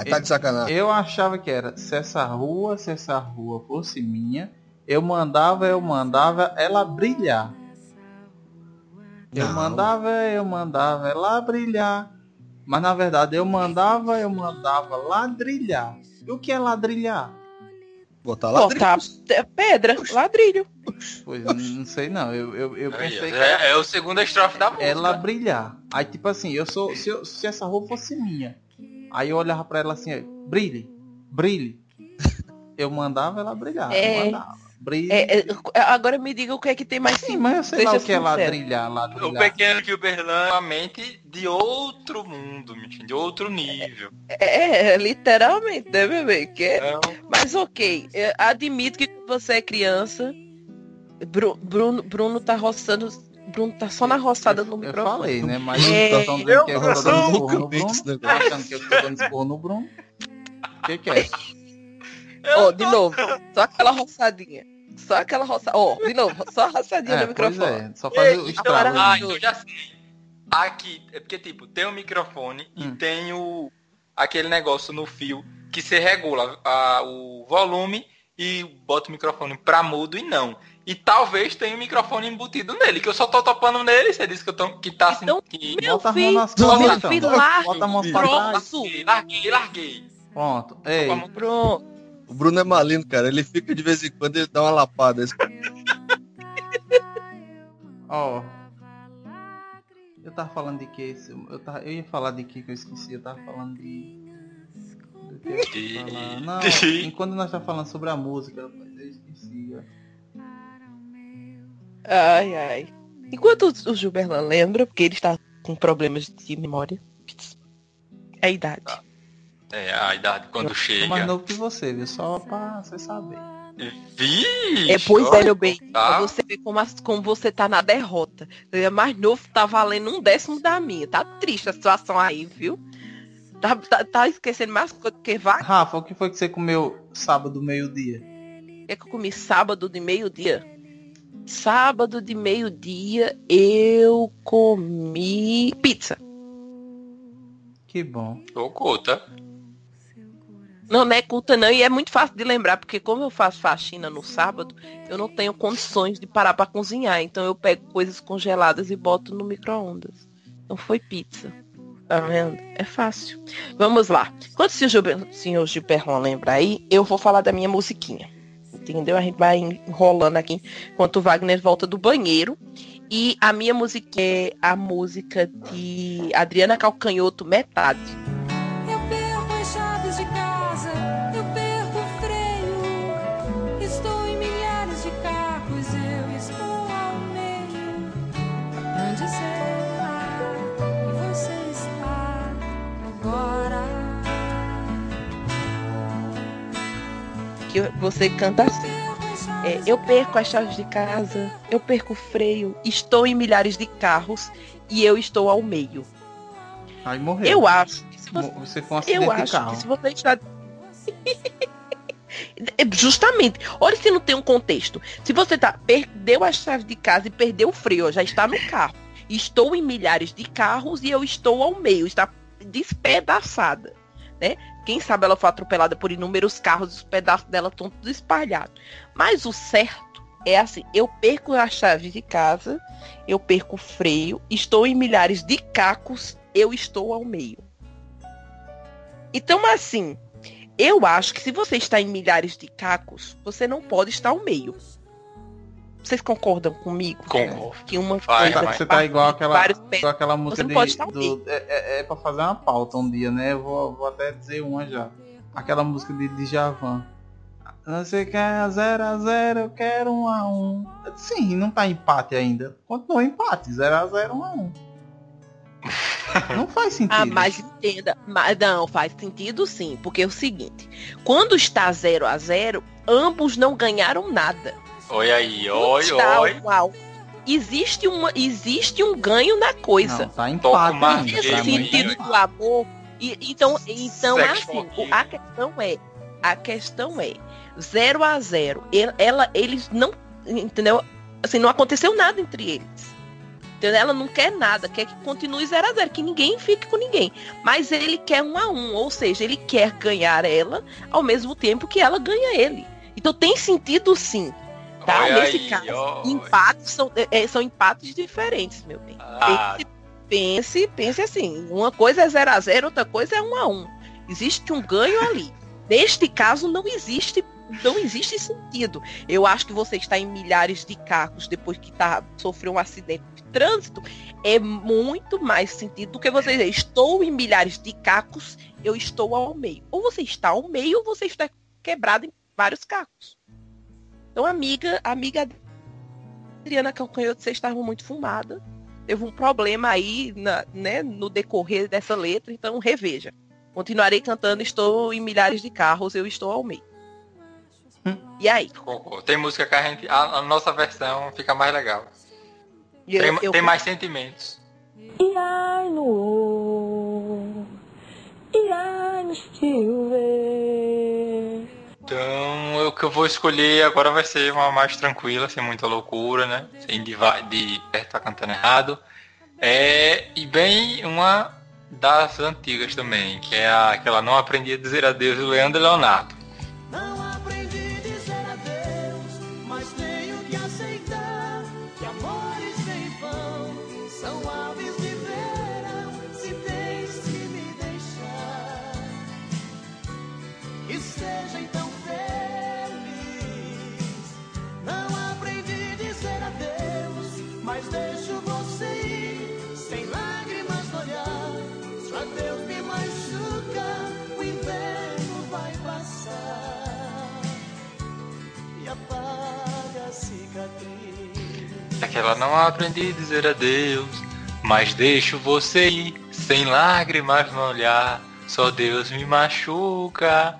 Ah, tá de sacanagem. Eu achava que era, se essa rua, se essa rua fosse minha, eu mandava, eu mandava ela brilhar. Eu Não. mandava, eu mandava ela brilhar. Mas na verdade eu mandava, eu mandava ladrilhar. E o que é ladrilhar? Botar lá. Botar pedra, ladrilho. Pois não sei não. Eu, eu, eu pensei que era é, é o segundo estrofe da música. ela brilhar. Aí tipo assim, eu sou. Se, eu- se essa roupa fosse minha, aí eu olhava pra ela assim, brilhe, brilhe. Eu mandava ela brilhar. É. Eu mandava. Brilhe. É, é, agora me diga o que é que tem mais Sim, sim. mas eu sei lá o que é sincero. ladrilhar, O ladrilhar. pequeno Gilberlan é uma mente de outro mundo, mentira, de outro nível. É, é, literalmente, né, bebê? Que é- Então, Mas ok, é, admito que você é criança. Bru- Bruno, Bruno tá roçando. Bruno tá só na roçada no Eu microfone. falei, né? Mas É. estão dizendo que eu tô dando esporro no Bruno. Tá achando que eu tô dando esporro no Bruno? O que, que é? Ó, de novo, só aquela roçadinha. Só aquela roçada. Ó, de novo, só a roçadinha É, no pois microfone. é, só faz o estrago. ah, então eu já sei. Aqui, é porque tipo, tem o microfone Hum. e tem o aquele negócio no fio que você regula a- o volume e bota o microfone pra mudo e não. E talvez tenha um microfone embutido nele, que eu só tô topando nele, você disse que, eu tô, que tá assim. Então, que... Meu Bota a mão filho, nas costas, meu então. filho, larga Bota a mão o pra trás. troço. Larguei, larguei, larguei. Pronto. Ei, Pronto. O Bruno é maligno, cara. Ele fica de vez em quando ele dá uma lapada. Ó. Eu tava falando de que? Eu, tava, eu ia falar de que que eu esqueci. Eu tava falando de. do que eu ia falar. Não, enquanto nós tá falando sobre a música, eu esqueci. ó. Ai, ai. Enquanto o Gilberlan lembra, porque ele está com problemas de memória. É a idade. É, a idade quando mais chega. novo que você, viu? Só pra você saber. Vixe, É, pois é, meu bem. tá. Pra você ver como, as- como você tá na derrota. Ele é mais novo, tá valendo um décimo da minha. Tá triste a situação aí, viu? Tá, tá, tá esquecendo mais coisa do que vaca. Rafa, o que foi que você comeu sábado, meio-dia? É que eu comi sábado de meio-dia. Sábado de meio-dia eu comi pizza. Que bom. Tô culta. Não, não é culta não, e é muito fácil de lembrar, porque como eu faço faxina no sábado, eu não tenho condições de parar para cozinhar. Então eu pego coisas congeladas e boto no micro-ondas. Então foi pizza. Tá vendo? É fácil. Vamos lá. Enquanto o senhor Gilber- o senhor Gilberton lembra aí, eu vou falar da minha musiquinha. Entendeu? A gente vai enrolando aqui enquanto o Wagner volta do banheiro. E a minha música é a música de Adriana Calcanhoto, Metade. Que você canta assim. É, eu perco as chaves de casa, eu perco o freio, estou em milhares de carros e eu estou ao meio. Aí morreu. Eu acho que se você, Você foi um acidente eu acho carro. que se você está É, Justamente. Olha se não tem um contexto. Se você tá perdeu a chave de casa e perdeu o freio, já está no carro. Estou em milhares de carros e eu estou ao meio, está despedaçada, né? Quem sabe ela foi atropelada por inúmeros carros, os pedaços dela estão tudo espalhados. Mas o certo é assim, eu perco a chave de casa, eu perco o freio, estou em milhares de cacos, eu estou ao meio. Então, assim, eu acho que se você está em milhares de cacos, você não pode estar ao meio. Vocês concordam comigo? Concordo. Que uma Vai, coisa vai. Você tá igual aquela, vários igual aquela música não de, pode estar ao do, é, é, é pra fazer uma pauta um dia, né? Eu vou, vou até dizer uma já. Aquela música de Djavan. Você quer 0 a 0 eu quero 1 a 1 Sim, não tá empate ainda. Continua empate, 0 a 0 1 a 1 Não faz sentido. Ah, mas entenda. Mas não, faz sentido sim. Porque é o seguinte: quando está 0 a 0 ambos não ganharam nada. Oi aí, oi, oi. a um, existe, uma, existe um ganho na coisa. Não, tá empate ainda. Mim, sentido do amor. E, então, então assim, a questão é, a questão é, 0 a 0 ela, eles não, entendeu? Assim, não aconteceu nada entre eles. Entendeu? Ela não quer nada, quer que continue 0 a 0 que ninguém fique com ninguém. Mas ele quer um a um, ou seja, ele quer ganhar ela ao mesmo tempo que ela ganha ele. Então tem sentido sim. Tá? Olha Nesse aí, caso, ó. empates são, é, são empates diferentes, meu bem. Ah. Pense, pense, assim. Uma coisa é 0 a 0 outra coisa é 1 a 1 Existe um ganho ali. Neste caso, não existe não existe sentido. Eu acho que você está em milhares de cacos depois que tá, sofreu um acidente de trânsito. É muito mais sentido do que você dizer, estou em milhares de cacos, eu estou ao meio. Ou você está ao meio ou você está quebrado em vários cacos. Então, amiga, amiga Adriana Calcanhoto, você estava muito fumada. Teve um problema aí na- né, no decorrer dessa letra, então reveja. Continuarei cantando Estou em milhares de carros, eu estou ao meio. E aí? Tem música que a gente. A, a nossa versão fica mais legal. Eu- tem, eu- tem mais sentimentos. E ai no e ai no ver. Então, o que eu vou escolher agora vai ser uma mais tranquila, sem muita loucura, né? Sem de, de estar cantando errado. É, e bem uma das antigas também, que é a, aquela Não Aprendi a Dizer Adeus do Leandro Leonardo. Cicatriz. Aquela Não Aprendi a Dizer Adeus, mas deixo você ir, sem lágrimas no olhar. Só Deus me machuca.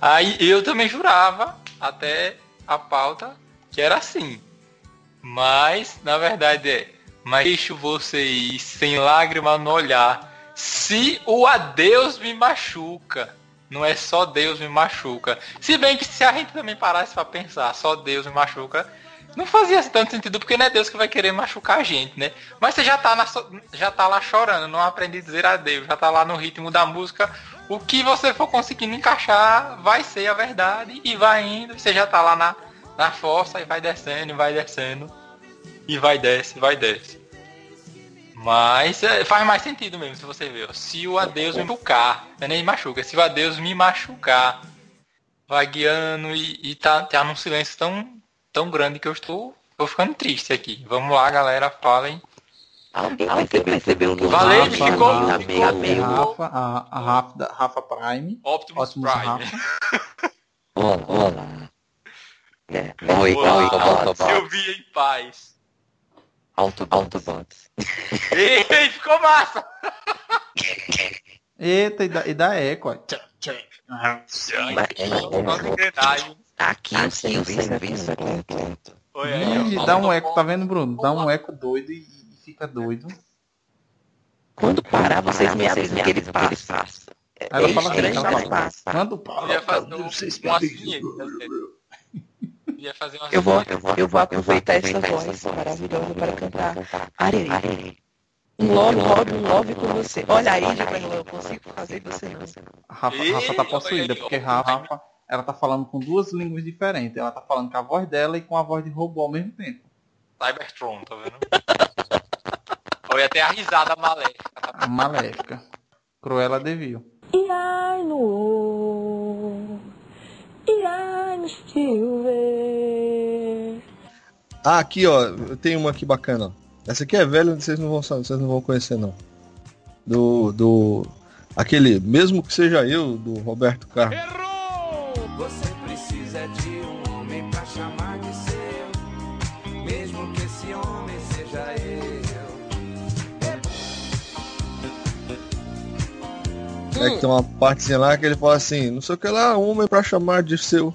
Aí eu também jurava, até a pauta, que era assim. Mas, na verdade é, mas deixo você ir sem lágrima no olhar. Se o adeus me machuca. Não é só Deus me machuca. Se bem que se a gente também parasse pra pensar, só Deus me machuca, não fazia tanto sentido, porque não é Deus que vai querer machucar a gente, né? Mas você já tá, na já tá lá chorando, não aprendi a dizer adeus, já tá lá no ritmo da música. O que você for conseguindo encaixar vai ser a verdade e vai indo. Você já tá lá na, na força e vai descendo, vai descendo. E vai desce, vai desce. Mas é, faz mais sentido mesmo se você ver. ó. Se o adeus me machucar, é nem machuca, se o adeus me machucar, vai guiando e, e tá, tá num silêncio tão, tão grande que eu estou, tô ficando triste aqui. Vamos lá, galera, falem. Alguém recebeu, recebeu no Valeu, Rafa, ficou- a- ficou- a meio- Rafa, a, a Rafa, Rafa Prime. Optimus, Optimus Prime. Rafa. Olá, olá. É, oi, Olá, oi, olá, Autobots. Silvia em paz. Auto, Autobots. Ei, ficou massa! Eita, e dá, e dá eco. ó. Tchá, tchá. Nossa engrenagem. Aqui o serviço, serviço é completo. Olha aí, Ih, dá um eco, tá vendo, Bruno? Dá um eco doido e, e fica doido. Quando parar, vocês me avisam que ele passa. Aí ela fala assim, ela passa. Quando Eu para, ia fazer um, vocês me vinheta, Eu Eu vou, eu vou, Eu vou aproveitar essa voz maravilhosa para cantar Arerê. Um love, love, um love com você. Olha aí, já eu consigo fazer você não. Rafa, Rafa tá possuída, porque. Rafa, ela tá falando com duas línguas diferentes. Ela tá falando com a voz dela e com a voz de robô ao mesmo tempo. Cybertron, tá vendo? Olha até a risada maléfica. Tá? A maléfica. Cruella Devil. E ai no e ai no ver. Ah, aqui, ó, eu tenho uma aqui bacana. ó. Essa aqui é velha, vocês não vão saber, vocês não vão conhecer não. Do do aquele mesmo que seja eu do Roberto Carlos. Você precisa de um homem pra chamar de seu, mesmo que esse homem seja eu. É que tem uma partezinha lá que ele fala assim, não sei o que lá, um homem pra chamar de seu,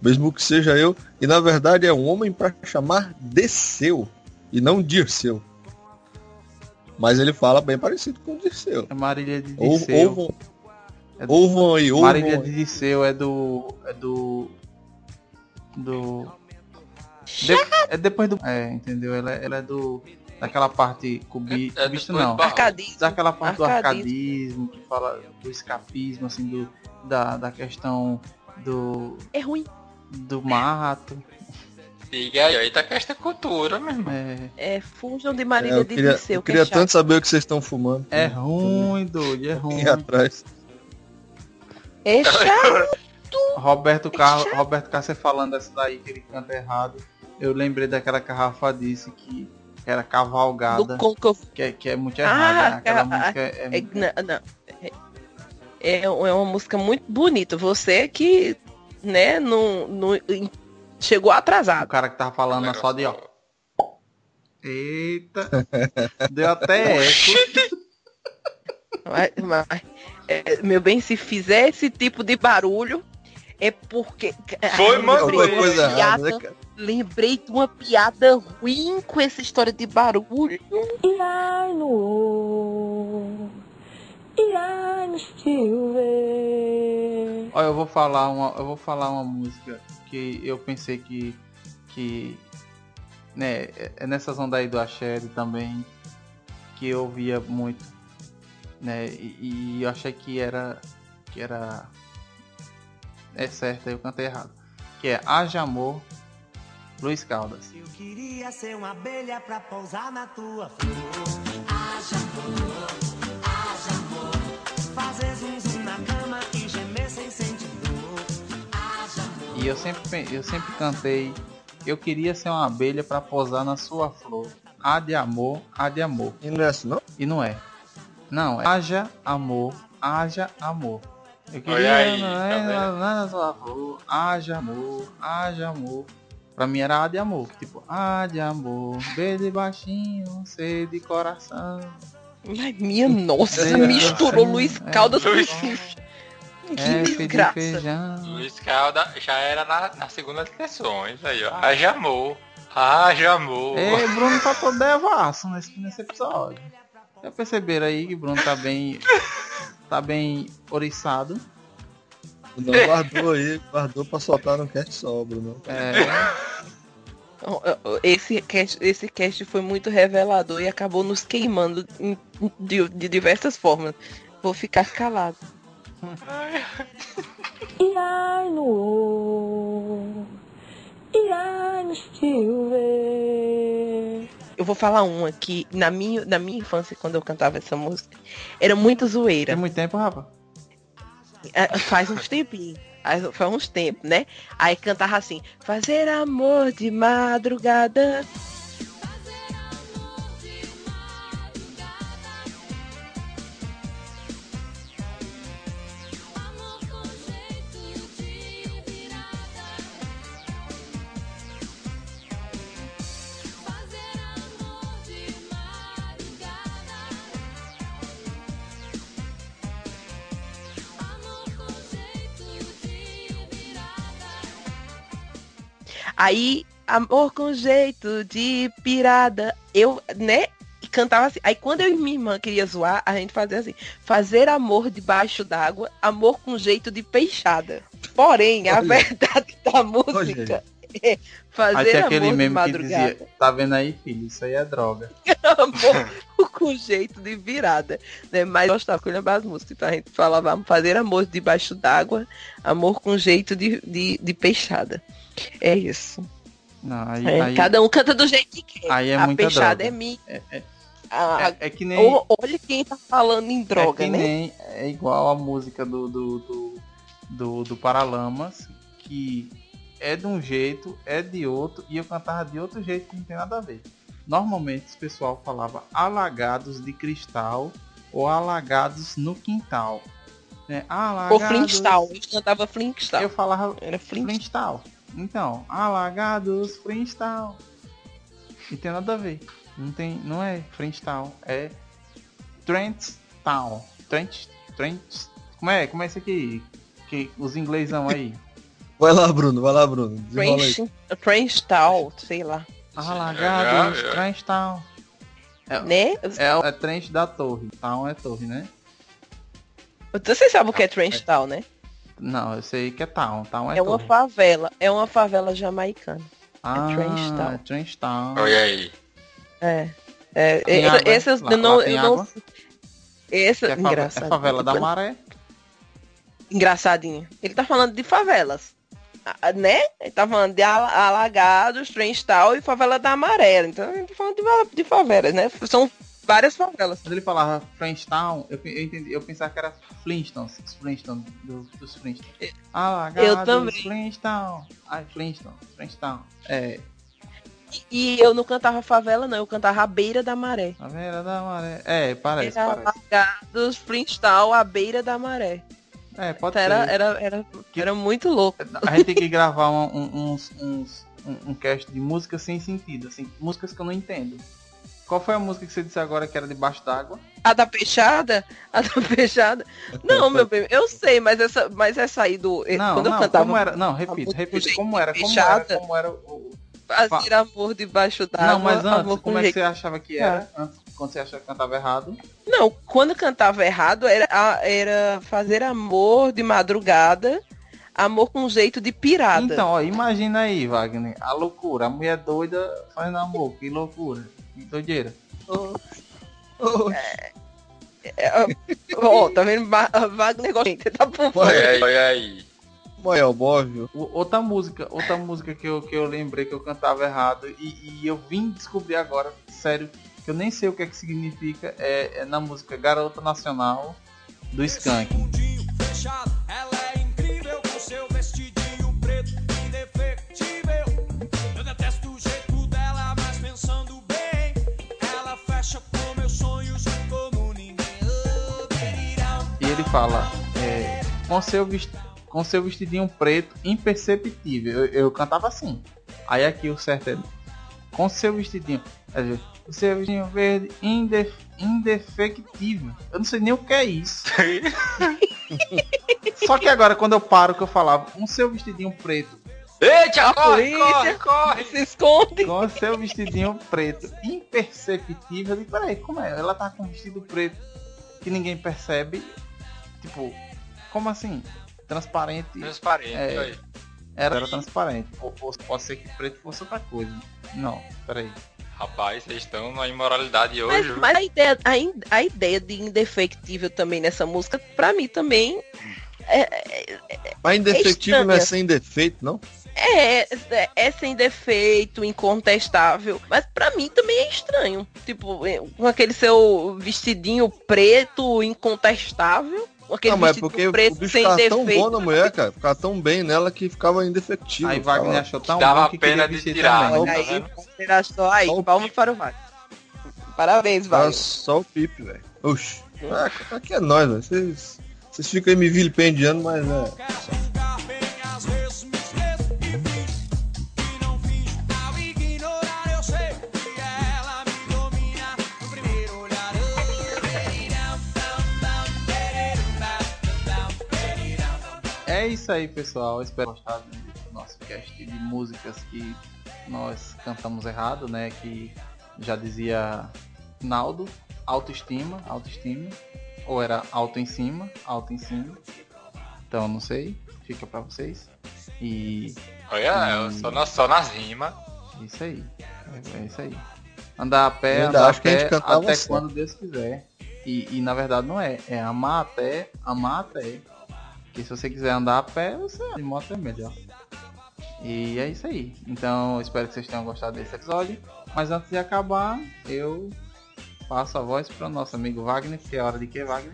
mesmo que seja eu, e na verdade é um homem pra chamar de seu e não Dirceu. Mas ele fala bem parecido com o Dirceu. É Marília de Ou, Disseu. É ouvam aí, ouvam Marília de Disseu é do. É do. Do. De- é depois do. É, entendeu? Ela, ela é do. daquela parte cubi, É cubista depois não. Arcadismo. Daquela parte do Arcadismo. arcadismo, que fala do escapismo, assim, do, da, da questão do, É ruim. do mato. Diga aí, aí tá com esta cultura, meu irmão. É, É, fujam de É, Marília eu de queria, Liceu, eu que queria é tanto saber o que vocês estão fumando. é ruim, doido, é ruim. Atrás. É chato. Roberto Carlos, Roberto Carlos, você falando dessa daí que ele canta errado. Eu lembrei daquela garrafa disse que era cavalgada, Do que, é, que é muito Ah, errada. né? Aquela ah, música é, É, não, não. É, é uma música muito bonita. Você que, né, não, não chegou o atrasado. cara que tava falando só de ó. Eita, deu até eco. Mas- mas, é, meu bem, se fizer esse tipo de barulho, é porque. Foi, mano, uma coisa errada, né, piada-? Lembrei de uma piada ruim com essa história de barulho. Irai no. Olha, eu vou falar uma, eu vou falar uma música que eu pensei que que né, é- é nessas ondas aí do axé também que eu ouvia muito, né? E, e eu achei que era que era é certo, eu cantei errado. Que é Haja Amor, Luiz Caldas. Eu queria ser uma abelha pra pousar na tua flor. Haja amor, haja amor. Fazer zum zum na cama e gemer sem sentir dor. Haja amor. E eu sempre eu sempre cantei eu queria ser uma abelha para pousar na sua flor. Há de amor, há de amor. E não é assim, não? E não é. Não, é haja amor, haja amor. Eu queria Olha aí, não tá é, vendo? na, na sua flor, haja amor, haja amor. Pra mim era A de amor, que tipo, A de amor, B de baixinho, C de coração. Ai, minha nossa, É, misturou é, Luiz é. Caldas com Luiz- Xuxa. Que F de desgraça. feijão. Luiz Calda já era na, na segunda sessões aí, ó. Haja amor. Haja amor. Ei, Bruno tá todo devasso nesse, nesse episódio. Já perceberam aí que Bruno tá bem. tá bem oriçado. Não, guardou aí, guardou pra soltar no cast só, Bruno. É, Esse cast, esse cast foi muito revelador e acabou nos queimando de, de diversas formas. Vou ficar calado. Irai no Irai no Silver. Eu vou falar uma que na minha, na minha infância, quando eu cantava essa música, era muito zoeira. tem muito tempo, rapaz. É, Faz uns tempinhos. Faz faz uns tempos, né? Aí cantava assim, fazer amor de madrugada. Aí, amor com jeito de pirada. Eu, né? E cantava assim. Aí quando eu e minha irmã queria zoar, a gente fazia assim. Fazer amor debaixo d'água, amor com jeito de peixada. Porém, a Olha. verdade da música é Aí fazer tem aquele amor de meme que madrugada, dizia, tá vendo aí, filho? Isso aí é droga. amor com jeito de virada. Né? Mas eu gostava que eu lembrava as músicas. Então a gente falava, vamos fazer amor debaixo d'água, amor com jeito de, de, de peixada. É isso. Não, aí, É, aí, Cada um canta do jeito que quer. aí é a muita peixada droga. é minha. É, é- A- é- é que nem. Olha quem tá falando em droga, é né? nem é igual a música do do, do, do, do Paralamas, que é de um jeito, é de outro, e eu cantava de outro jeito que não tem nada a ver. Normalmente o pessoal falava alagados de cristal ou alagados no quintal. Né? Ou Alagados... Flinkstal. Eu cantava Flinkstal. Eu falava Era Flint. Flinkstal. Então, alagados Flinkstal. Não tem nada a ver. Não tem, não é Flinkstal, é Trentstown. Trent, Trent, como é? Como é isso aqui? Que os inglesão aí. Vai lá, Bruno, vai lá, Bruno. French- Frenchtal, sei lá. Alagados É, é. É, Né? é, é Trent da torre. Town é torre, né? Você sabe o que é Frenchtal, né? Não, eu sei que é Town. Town é, É uma torre. favela. É uma favela jamaicana. Ah, Trenchtown. é Trenchtown. Olha aí. É. É, é, água, esse eu lá- não, lá eu não. Esse, É, fave- é engraçado. favela da Maré. Engraçadinho. Ele tá falando de favelas. Né? Ele tá falando de Ala- Alagados, Trental e Favela da Amarela. Então ele tá falando de, de favelas, né? São várias favelas. Quando ele falava Flintstone, eu, eu, entendi, eu pensava que era Flintstones, Flintstones, do, dos Flintstones. Ah, Eu também. Flintstone. Ai, Flintstone, Flintstone. É, E eu não cantava favela, não. Eu cantava a beira da maré. a beira da maré. É, parece, Era parece. Alagados, Trental, a beira da maré. É, pode Então era, ser. era, era, era muito louco. A gente tem que gravar um, um, uns, uns, um, um cast de músicas sem sentido, assim, músicas que eu não entendo. Qual foi a música que você disse agora que era debaixo d'água? A da peixada? A da peixada? Não, meu bem, eu sei, mas essa, mas essa aí do. Não, quando não, eu cantava. como era? Não, repito, música repito, como era, como Fechada. era, como era o... Fazer amor debaixo d'água. Não, mas antes, com como é que você achava que era? Antes, quando você achava que cantava errado? Não, quando cantava errado era, a- era fazer amor de madrugada, amor com jeito de pirada. Então, ó, imagina aí, Wagner, a loucura, a mulher doida fazendo amor, que loucura, que doideira. É, Ó, tá vendo? Wagner gosta, tá por fora. Olha aí, olha aí. Moel móvel. O- Outra música, outra música que eu, que eu lembrei que eu cantava errado e, e eu vim descobrir agora, sério, que eu nem sei o que é que significa, é, é na música Garota Nacional do Skank. fechado. É incrível preto, dela, bem, sonhos. E ele fala, é, com, seu vest... com seu vestidinho preto imperceptível. Eu, eu cantava assim. Aí aqui o certo é com seu vestidinho. O seu vestidinho verde indef... indefectível. Eu não sei nem o que é isso. Só que agora quando eu paro que eu falava, com seu vestidinho preto. Eita, A corre, polícia. corre, corre. Se esconde. Com seu vestidinho preto imperceptível. Eu digo, peraí, como é? Ela tá com um vestido preto que ninguém percebe. Tipo, como assim? Transparente. Transparente, É. Era, era transparente. Ou, ou pode ser que preto fosse outra coisa. Não, peraí. Rapaz, vocês estão na imoralidade Mas, hoje. viu? mas a, ideia, a, in- a ideia de indefectível também nessa música, pra mim também é, Mas indefectível não é sem defeito, não? é, é, é sem defeito, incontestável. Mas pra mim também é estranho. Tipo, é, com aquele seu vestidinho preto, incontestável. Aquele Não, mas é vestido porque preto o bicho sem ficava defeito. tão bom na mulher, cara. Ficava tão bem nela que ficava indefectível. Aí Wagner ficava- achou tão Dava bom que pena de tirar. também. Tá Aí, vendo? será só aí, Só o palmas para o Wagner. Parabéns, Wagner. só o pipe, velho. Oxi. Ah, Aqui é nós, velho. Vocês, vocês ficam aí me vilipendiando, mas é. É isso aí, pessoal. Espero que gostado do nosso cast de músicas que nós cantamos errado, né? Que já dizia Naldo, autoestima, autoestima. Ou era alto em cima, alto em cima. Então não sei, fica pra vocês. E Olha, eu só, na- só nas rimas. isso aí. É, é isso aí. Andar a pé, ainda andar a acho que a gente pé cantava até assim. quando Deus quiser. E, e na verdade não é. É amar até, amar até. Porque se você quiser andar a pé, você de moto é melhor. E é isso aí. Então espero que vocês tenham gostado desse episódio. Mas antes de acabar, eu passo a voz para o nosso amigo Wagner, que é hora de que, Wagner?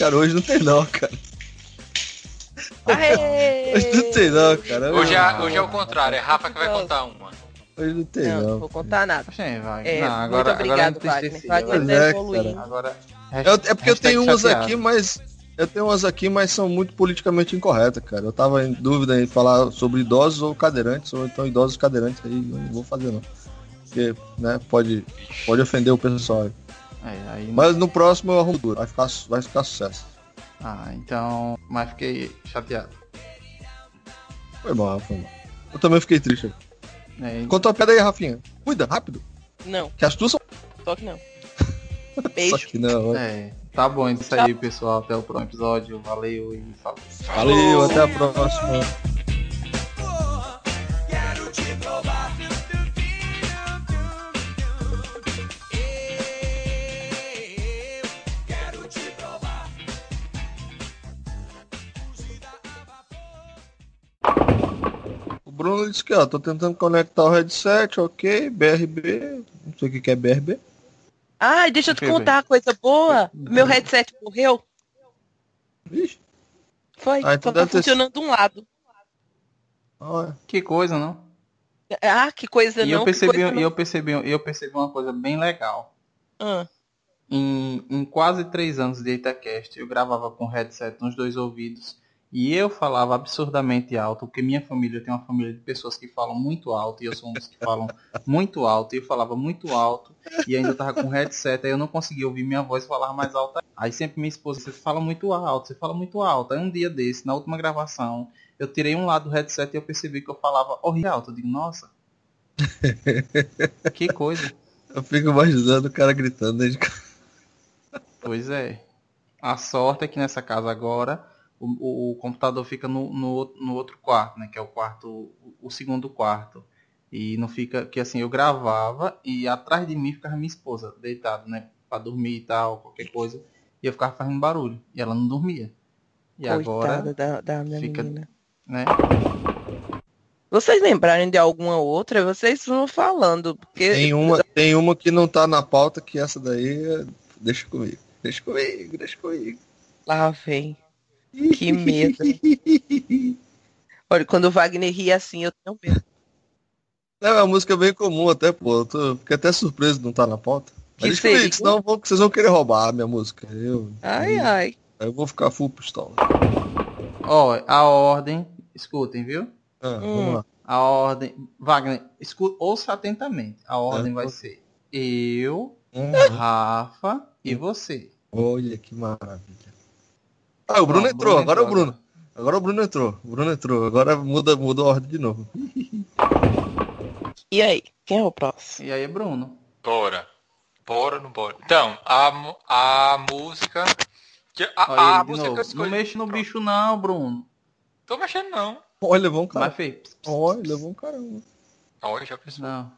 Cara, hoje não tem não, cara. Aê! Hoje não tem não, cara. Hoje é, hoje é o contrário, é Rafa que vai contar uma. Hoje não tem Não, não. não vou contar nada. Poxa, aí, Wagner. É, não, muito agora, obrigado, agora Wagner. Wagner tá é, evoluindo. Agora, Eu- é porque eu tenho umas aqui, mas. Eu tenho umas aqui, mas são muito politicamente incorretas, cara. Eu tava em dúvida em falar sobre idosos ou cadeirantes, ou então idosos cadeirantes aí, eu não vou fazer não. Porque, né, pode, pode ofender o pessoal aí. É, aí Mas no próximo eu arrumo duro, vai ficar, vai ficar sucesso. Ah, então. Mas fiquei chateado. Foi mal, foi mal. Eu também fiquei triste. É, Conta uma pedra aí, Rafinha. Cuida, rápido. Não, Que as tuas são. só que não. Só Beijo. que não. é, Tá bom, é isso aí, pessoal. Até o próximo episódio. Valeu e falou. Valeu, até a próxima. Bruno disse que ó, tô tentando conectar o headset, ok, BRB, não sei o que, que é BRB. Ai, deixa eu te contar uma coisa boa. Meu headset morreu. Vixe, Foi, Ah, então só tá ter- funcionando de um lado. olha. Que coisa, não? Ah, que coisa E não. eu percebi, coisa e não. eu percebi, eu percebi uma coisa bem legal. Ah, Em, em quase três anos de Itacast, eu gravava com headset nos dois ouvidos e eu falava absurdamente alto, porque minha família tem uma família de pessoas que falam muito alto e eu sou um dos que falam muito alto e eu falava muito alto e ainda tava com headset, aí eu não conseguia ouvir minha voz falar mais alta. Aí sempre minha esposa, você fala muito alto, você fala muito alto. Aí um dia desse, na última gravação, eu tirei um lado do headset e eu percebi que eu falava horrível alto. Eu digo, nossa, que coisa. Eu fico imaginando o cara gritando dentro de casa. Pois é. A sorte é que nessa casa agora o, o- computador fica no, no, outro- no outro quarto, né? Que é o quarto, o, o segundo quarto. E não fica. Que assim, eu gravava e atrás de mim ficava minha esposa, deitada, né? Pra dormir e tal, qualquer coisa. E eu ficava fazendo barulho. E ela não dormia. E coitada agora, da, da minha fica- menina. né? Vocês lembrarem de alguma outra, vocês vão falando. Porque Tem uma, tem uma que não tá na pauta, que essa daí, é- deixa comigo. Deixa comigo, deixa comigo. Lá vem. Que medo. Olha, quando o Wagner ri assim, eu tenho medo. É uma música bem comum até, pô. Eu tô, fiquei até surpreso de não tá na pauta. Que Mas seria? senão vão- vocês vão querer roubar a minha música. Eu, Ai, ai. eu vou ficar full pistola. Ó, a ordem. Escutem, viu? Ah, Hum. Vamos lá. A ordem. Wagner, escuta, ouça atentamente. A ordem É. vai ser eu, Hum, Rafa e você. olha que maravilha. Ah, o Bruno Ó, entrou, agora é o entrou Bruno. Agora o Bruno entrou. O Bruno entrou. Agora muda, muda a ordem de novo. E aí? Quem é o próximo? E aí, Bruno? Bora. Bora ou não bora? Então, a, a música. que- A, Olha a música que eu novo. escolhi. Não mexe no Pronto. bicho não, Bruno. Tô mexendo não. Olha, levou um cara. Mas fez. Olha, levou um caramba. Olha, já pensou. Não.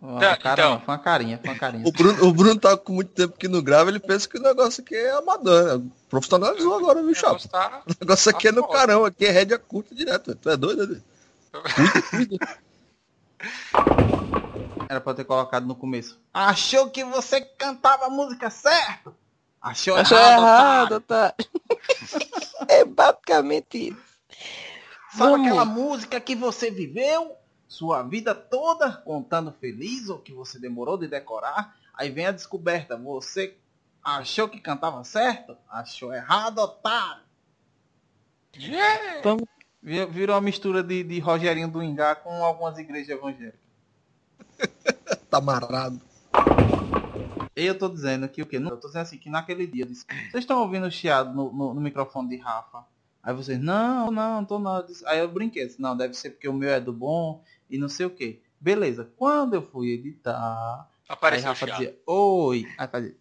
Tá, cara, então. não, foi uma carinha, foi uma carinha. O Bruno, o Bruno tá com muito tempo que não grava, ele pensa que o negócio aqui é amador, né? Profissionalizou agora, viu, O chato? negócio tá- O negócio aqui é no carão, aqui é rédea curta direto. Tu é doido, né? Era pra ter colocado no começo. Achou que você cantava a música certo? Achou, Achou errado, errado, tá? É basicamente isso. Sabe Vamos. aquela música que você viveu sua vida toda contando feliz ou que você demorou de decorar? Aí vem a descoberta, você achou que cantava certo? Achou errado, otário. Yeah! Vi- Virou uma mistura de, de Rogerinho do Ingá com algumas igrejas evangélicas. Tá amarrado. E eu tô dizendo que o quê? Eu tô dizendo assim, que naquele dia, eu disse, vocês estão ouvindo o chiado no, no- no microfone de Rafa? Aí vocês, não, não, não tô nada. disso." Aí eu brinquei, disse, não, deve ser porque o meu é do bom e não sei o que. Beleza, quando eu fui editar, aí Apareceu Rafa chiado. dizia, oi, aí fazia,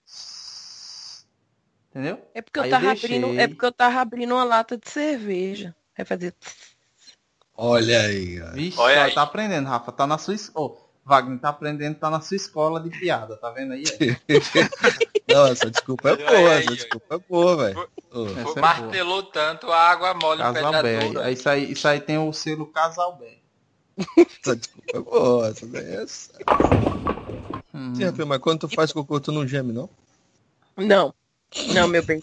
entendeu? É porque eu Aí eu tava abrindo, é porque eu tava abrindo uma lata de cerveja. Vai fazer. Olha aí, cara. Vixe, Olha ó, aí. tá aprendendo, Rafa, tá na sua escola. Wagner tá aprendendo, tá na sua escola de piada, tá vendo aí? Não, essa desculpa é boa, aí, essa aí. desculpa é boa, velho. Ô, Essa é boa. Martelou tanto, a água mole Casal Aí, isso, aí, isso aí tem o selo Casal Bé. Essa desculpa é boa, essa daí é. Hum. Sim, mas quando tu faz cocô, tu não geme, não? Não. Não, meu bem.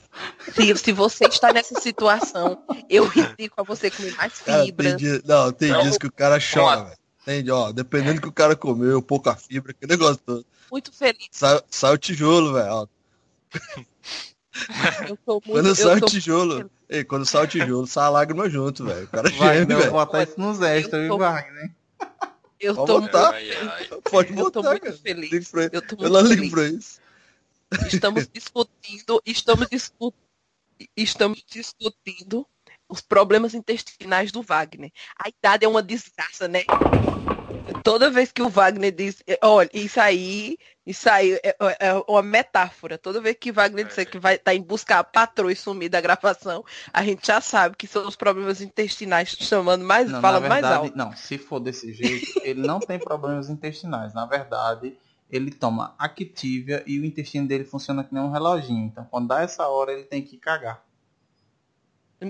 Se, se você está nessa situação, eu indico a você comer mais Cara, tem fibra. dia, não, tem Não. dias que o cara chora, velho. Entende? Ó, dependendo do que o cara comeu, pouca fibra, que negócio todo. Muito feliz. Sai, sai o tijolo, velho. Eu muito. Quando sai o tijolo, ei, quando sai o tijolo, sai a lágrima junto, velho. O cara Vai, geme, eu vou velho. botar isso nos extras, viu, tô- Wagner? Eu Pode tô botar. muito, Ai, ai. Pode eu tô muito cara. feliz. Pra- Eu tô Eu muito não ligo feliz. pra isso. Estamos discutindo, estamos discutindo, estamos discutindo os problemas intestinais do Wagner. A idade é uma desgraça, né? Toda vez que o Wagner diz, é, olha, isso aí, isso aí é, é uma metáfora. Toda vez que o Wagner disser que vai estar em buscar a patroa e sumir da gravação, a gente já sabe que são os problemas intestinais chamando mais, Não, falando na mais verdade, alto. não, se for desse jeito, ele não tem problemas intestinais. Na verdade, ele toma Activia e o intestino dele funciona que nem um reloginho. Então, quando dá essa hora, ele tem que cagar.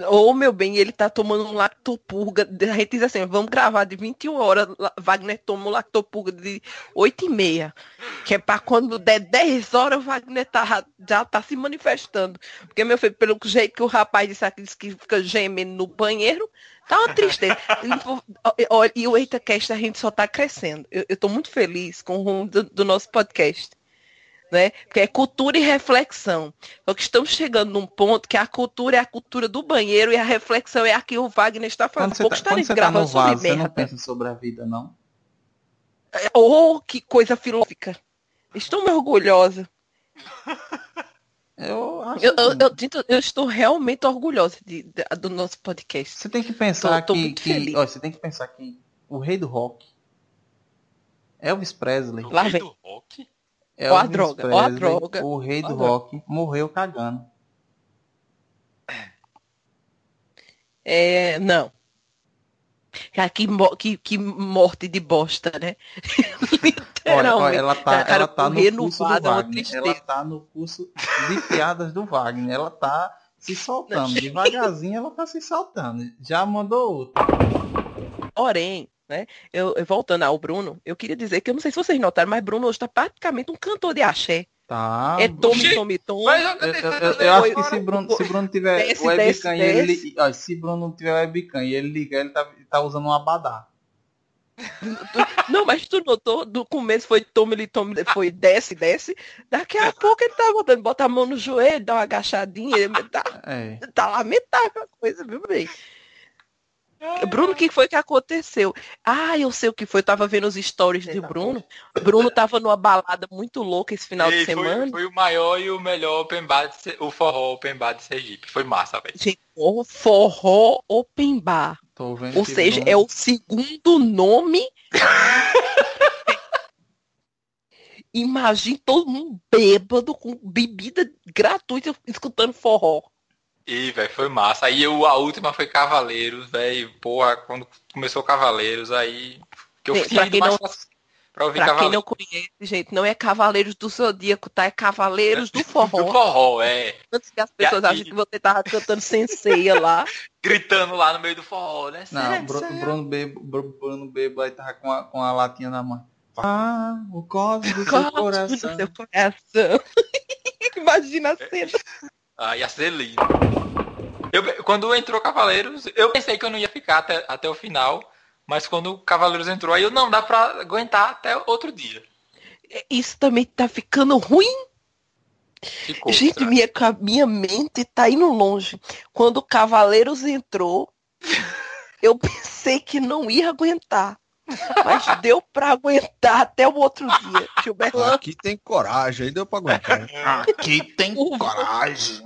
Ô, meu bem, ele tá tomando um lactopurga. A gente diz assim, vamos gravar de 21 horas. Wagner toma um lactopurga de 8 e meia. Que é pra quando der 10 horas, o Wagner tá, já tá se manifestando. Porque, meu filho, pelo jeito que o rapaz disse aqui, que fica gemendo no banheiro, tá uma tristeza. E, e o EitaCast a gente só tá crescendo. Eu, eu tô muito feliz com o rumo do, do nosso podcast. Né? Porque é cultura e reflexão. Só que estamos chegando num ponto que a cultura é a cultura do banheiro e a reflexão é a que o Wagner está Quando fazendo. você Pouco tá, quando estaremos você tá no gravando sobre vaso, você não pensa sobre a vida, não? Oh, que coisa filosófica. Estou muito orgulhosa. Eu acho Eu, eu, que- eu, eu estou realmente orgulhosa de- de- do nosso podcast. Você tem que pensar Tô- tô que, muito que ó, você tem que pensar que o rei do rock, Elvis Presley, O rei do rock? Ó a droga, ó a Presley, droga, o rei do rock, morreu cagando. É, não. Cara, que, que, que morte de bosta, né? Olha, Literalmente. olha, ela tá, Cara, ela tá no curso do é Wagner. Ela tá no curso de piadas do Wagner. Ela tá se soltando. Devagarzinho ela tá se soltando. Já mandou outra. Porém, né, eu, eu- voltando ao Bruno, eu queria dizer que eu não sei se vocês notaram, mas Bruno hoje tá praticamente um cantor de axé. Tá. é Tome, Tome, Tome. Vai Eu, eu- eu- eu acho que se Bruno, se Bruno tiver Desce, webcam desce, e ele. desce. ó, se Bruno tiver webcam e ele ligar, ele tá, tá usando um abadá. Não, mas tu notou, do começo foi tome, ele tome, foi desce, desce. Daqui a pouco ele tá botando, bota a mão no joelho, dá uma agachadinha, ele tá, É. tá lamentável a coisa, viu, bem? Bruno, o que foi que aconteceu? Ah, eu sei o que foi, eu tava vendo os stories de Bruno. Bruno tava numa balada muito louca esse final de Ei, foi, semana. foi o maior e o melhor open bar, de o forró open bar de Sergipe. Foi massa, velho. Gente, o forró open bar. Tô vendo Ou seja, Bruno- é o segundo nome. Imagine todo mundo bêbado, com bebida gratuita, escutando forró. E, velho, foi massa. Aí eu, a última foi Cavaleiros, velho. Porra, quando começou Cavaleiros, aí. Que eu Sim, ido quem mais não- pra, pra ouvir Pra quem não conhece, gente, não é Cavaleiros do Zodíaco, tá? É Cavaleiros do Do Forró. forró, é. Antes que as pessoas E aí- achem que você tava cantando senseia lá. Gritando lá no meio do forró, né? Não, Será- Bru- será? Bruno Bebo, Bru- Bruno Bebo aí tava com a, com a latinha na mão. Ah, o cosmo do seu Cosmo do coração. seu coração. Imagina a cena. Ah, ia ser lindo. Eu, quando entrou Cavaleiros, eu pensei que eu não ia ficar até, até o final. Mas quando o Cavaleiros entrou, aí eu não dá pra aguentar até outro dia. Isso também tá ficando ruim. Ficou. Gente, minha, minha mente tá indo longe. Quando o Cavaleiros entrou, eu pensei que não ia aguentar. Mas deu pra aguentar até o outro dia. Gilberto, Aqui tem coragem, aí deu pra aguentar. Aqui tem coragem.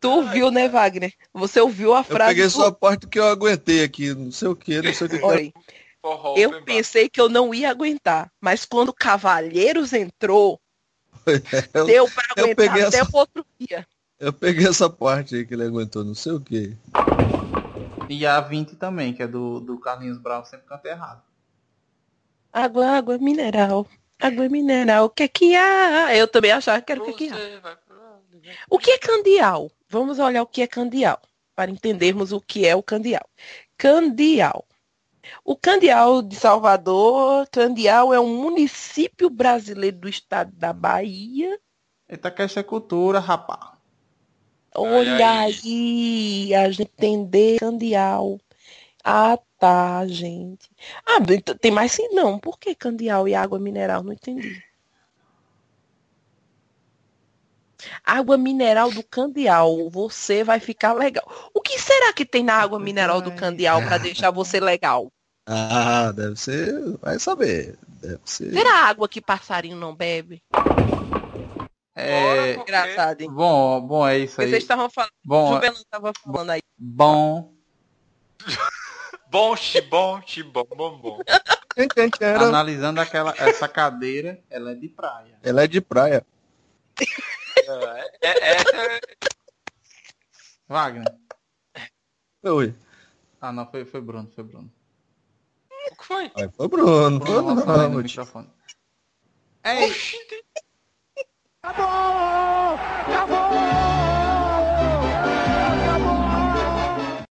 tu viu, né, Wagner? Você ouviu a Eu frase peguei do... só a parte que eu aguentei aqui, não sei o que, não sei o que. Olha eu pensei que eu não ia aguentar. Mas quando Cavaleiros entrou, Eu, deu pra eu aguentar peguei até essa- o outro dia. eu peguei essa parte aí que ele aguentou, não sei o que. E a 20 também, que é do, do Carlinhos Brown, sempre canta errado. Água, água mineral. Água mineral. O que é que há? Eu também achava que era o que, é que há. Vai. O que é candial? Vamos olhar o que é candial, para entendermos o que é o candial. Candial. O Candial de Salvador, Candial é um município brasileiro do estado da Bahia. Eita, que é cultura, rapá. Olha aí, a gente entender Candial. Ah, tá, gente. Ah, tem mais sim, não. Por que Candial e água mineral? Não entendi. Água mineral do Candial, você vai ficar legal. O que será que tem na água mineral do Candial para deixar você legal? Ah, deve ser. Vai saber. Deve ser. Será água que passarinho não bebe? É, Porque- Engraçado, hein? bom, bom, é isso aí. vocês estavam falando, Bom, Juvenal estava falando aí. bom, Bom, xibom, xibom, bom, bom. analisando aquela, essa cadeira, ela é de praia. Ela é de praia. É, é, é- Wagner. Oi. Ah, não, foi, foi Bruno, foi Bruno. O que foi? Aí foi Bruno. Foi Bruno, nossa, aí no não, microfone. Ei, Acabou! Acabou!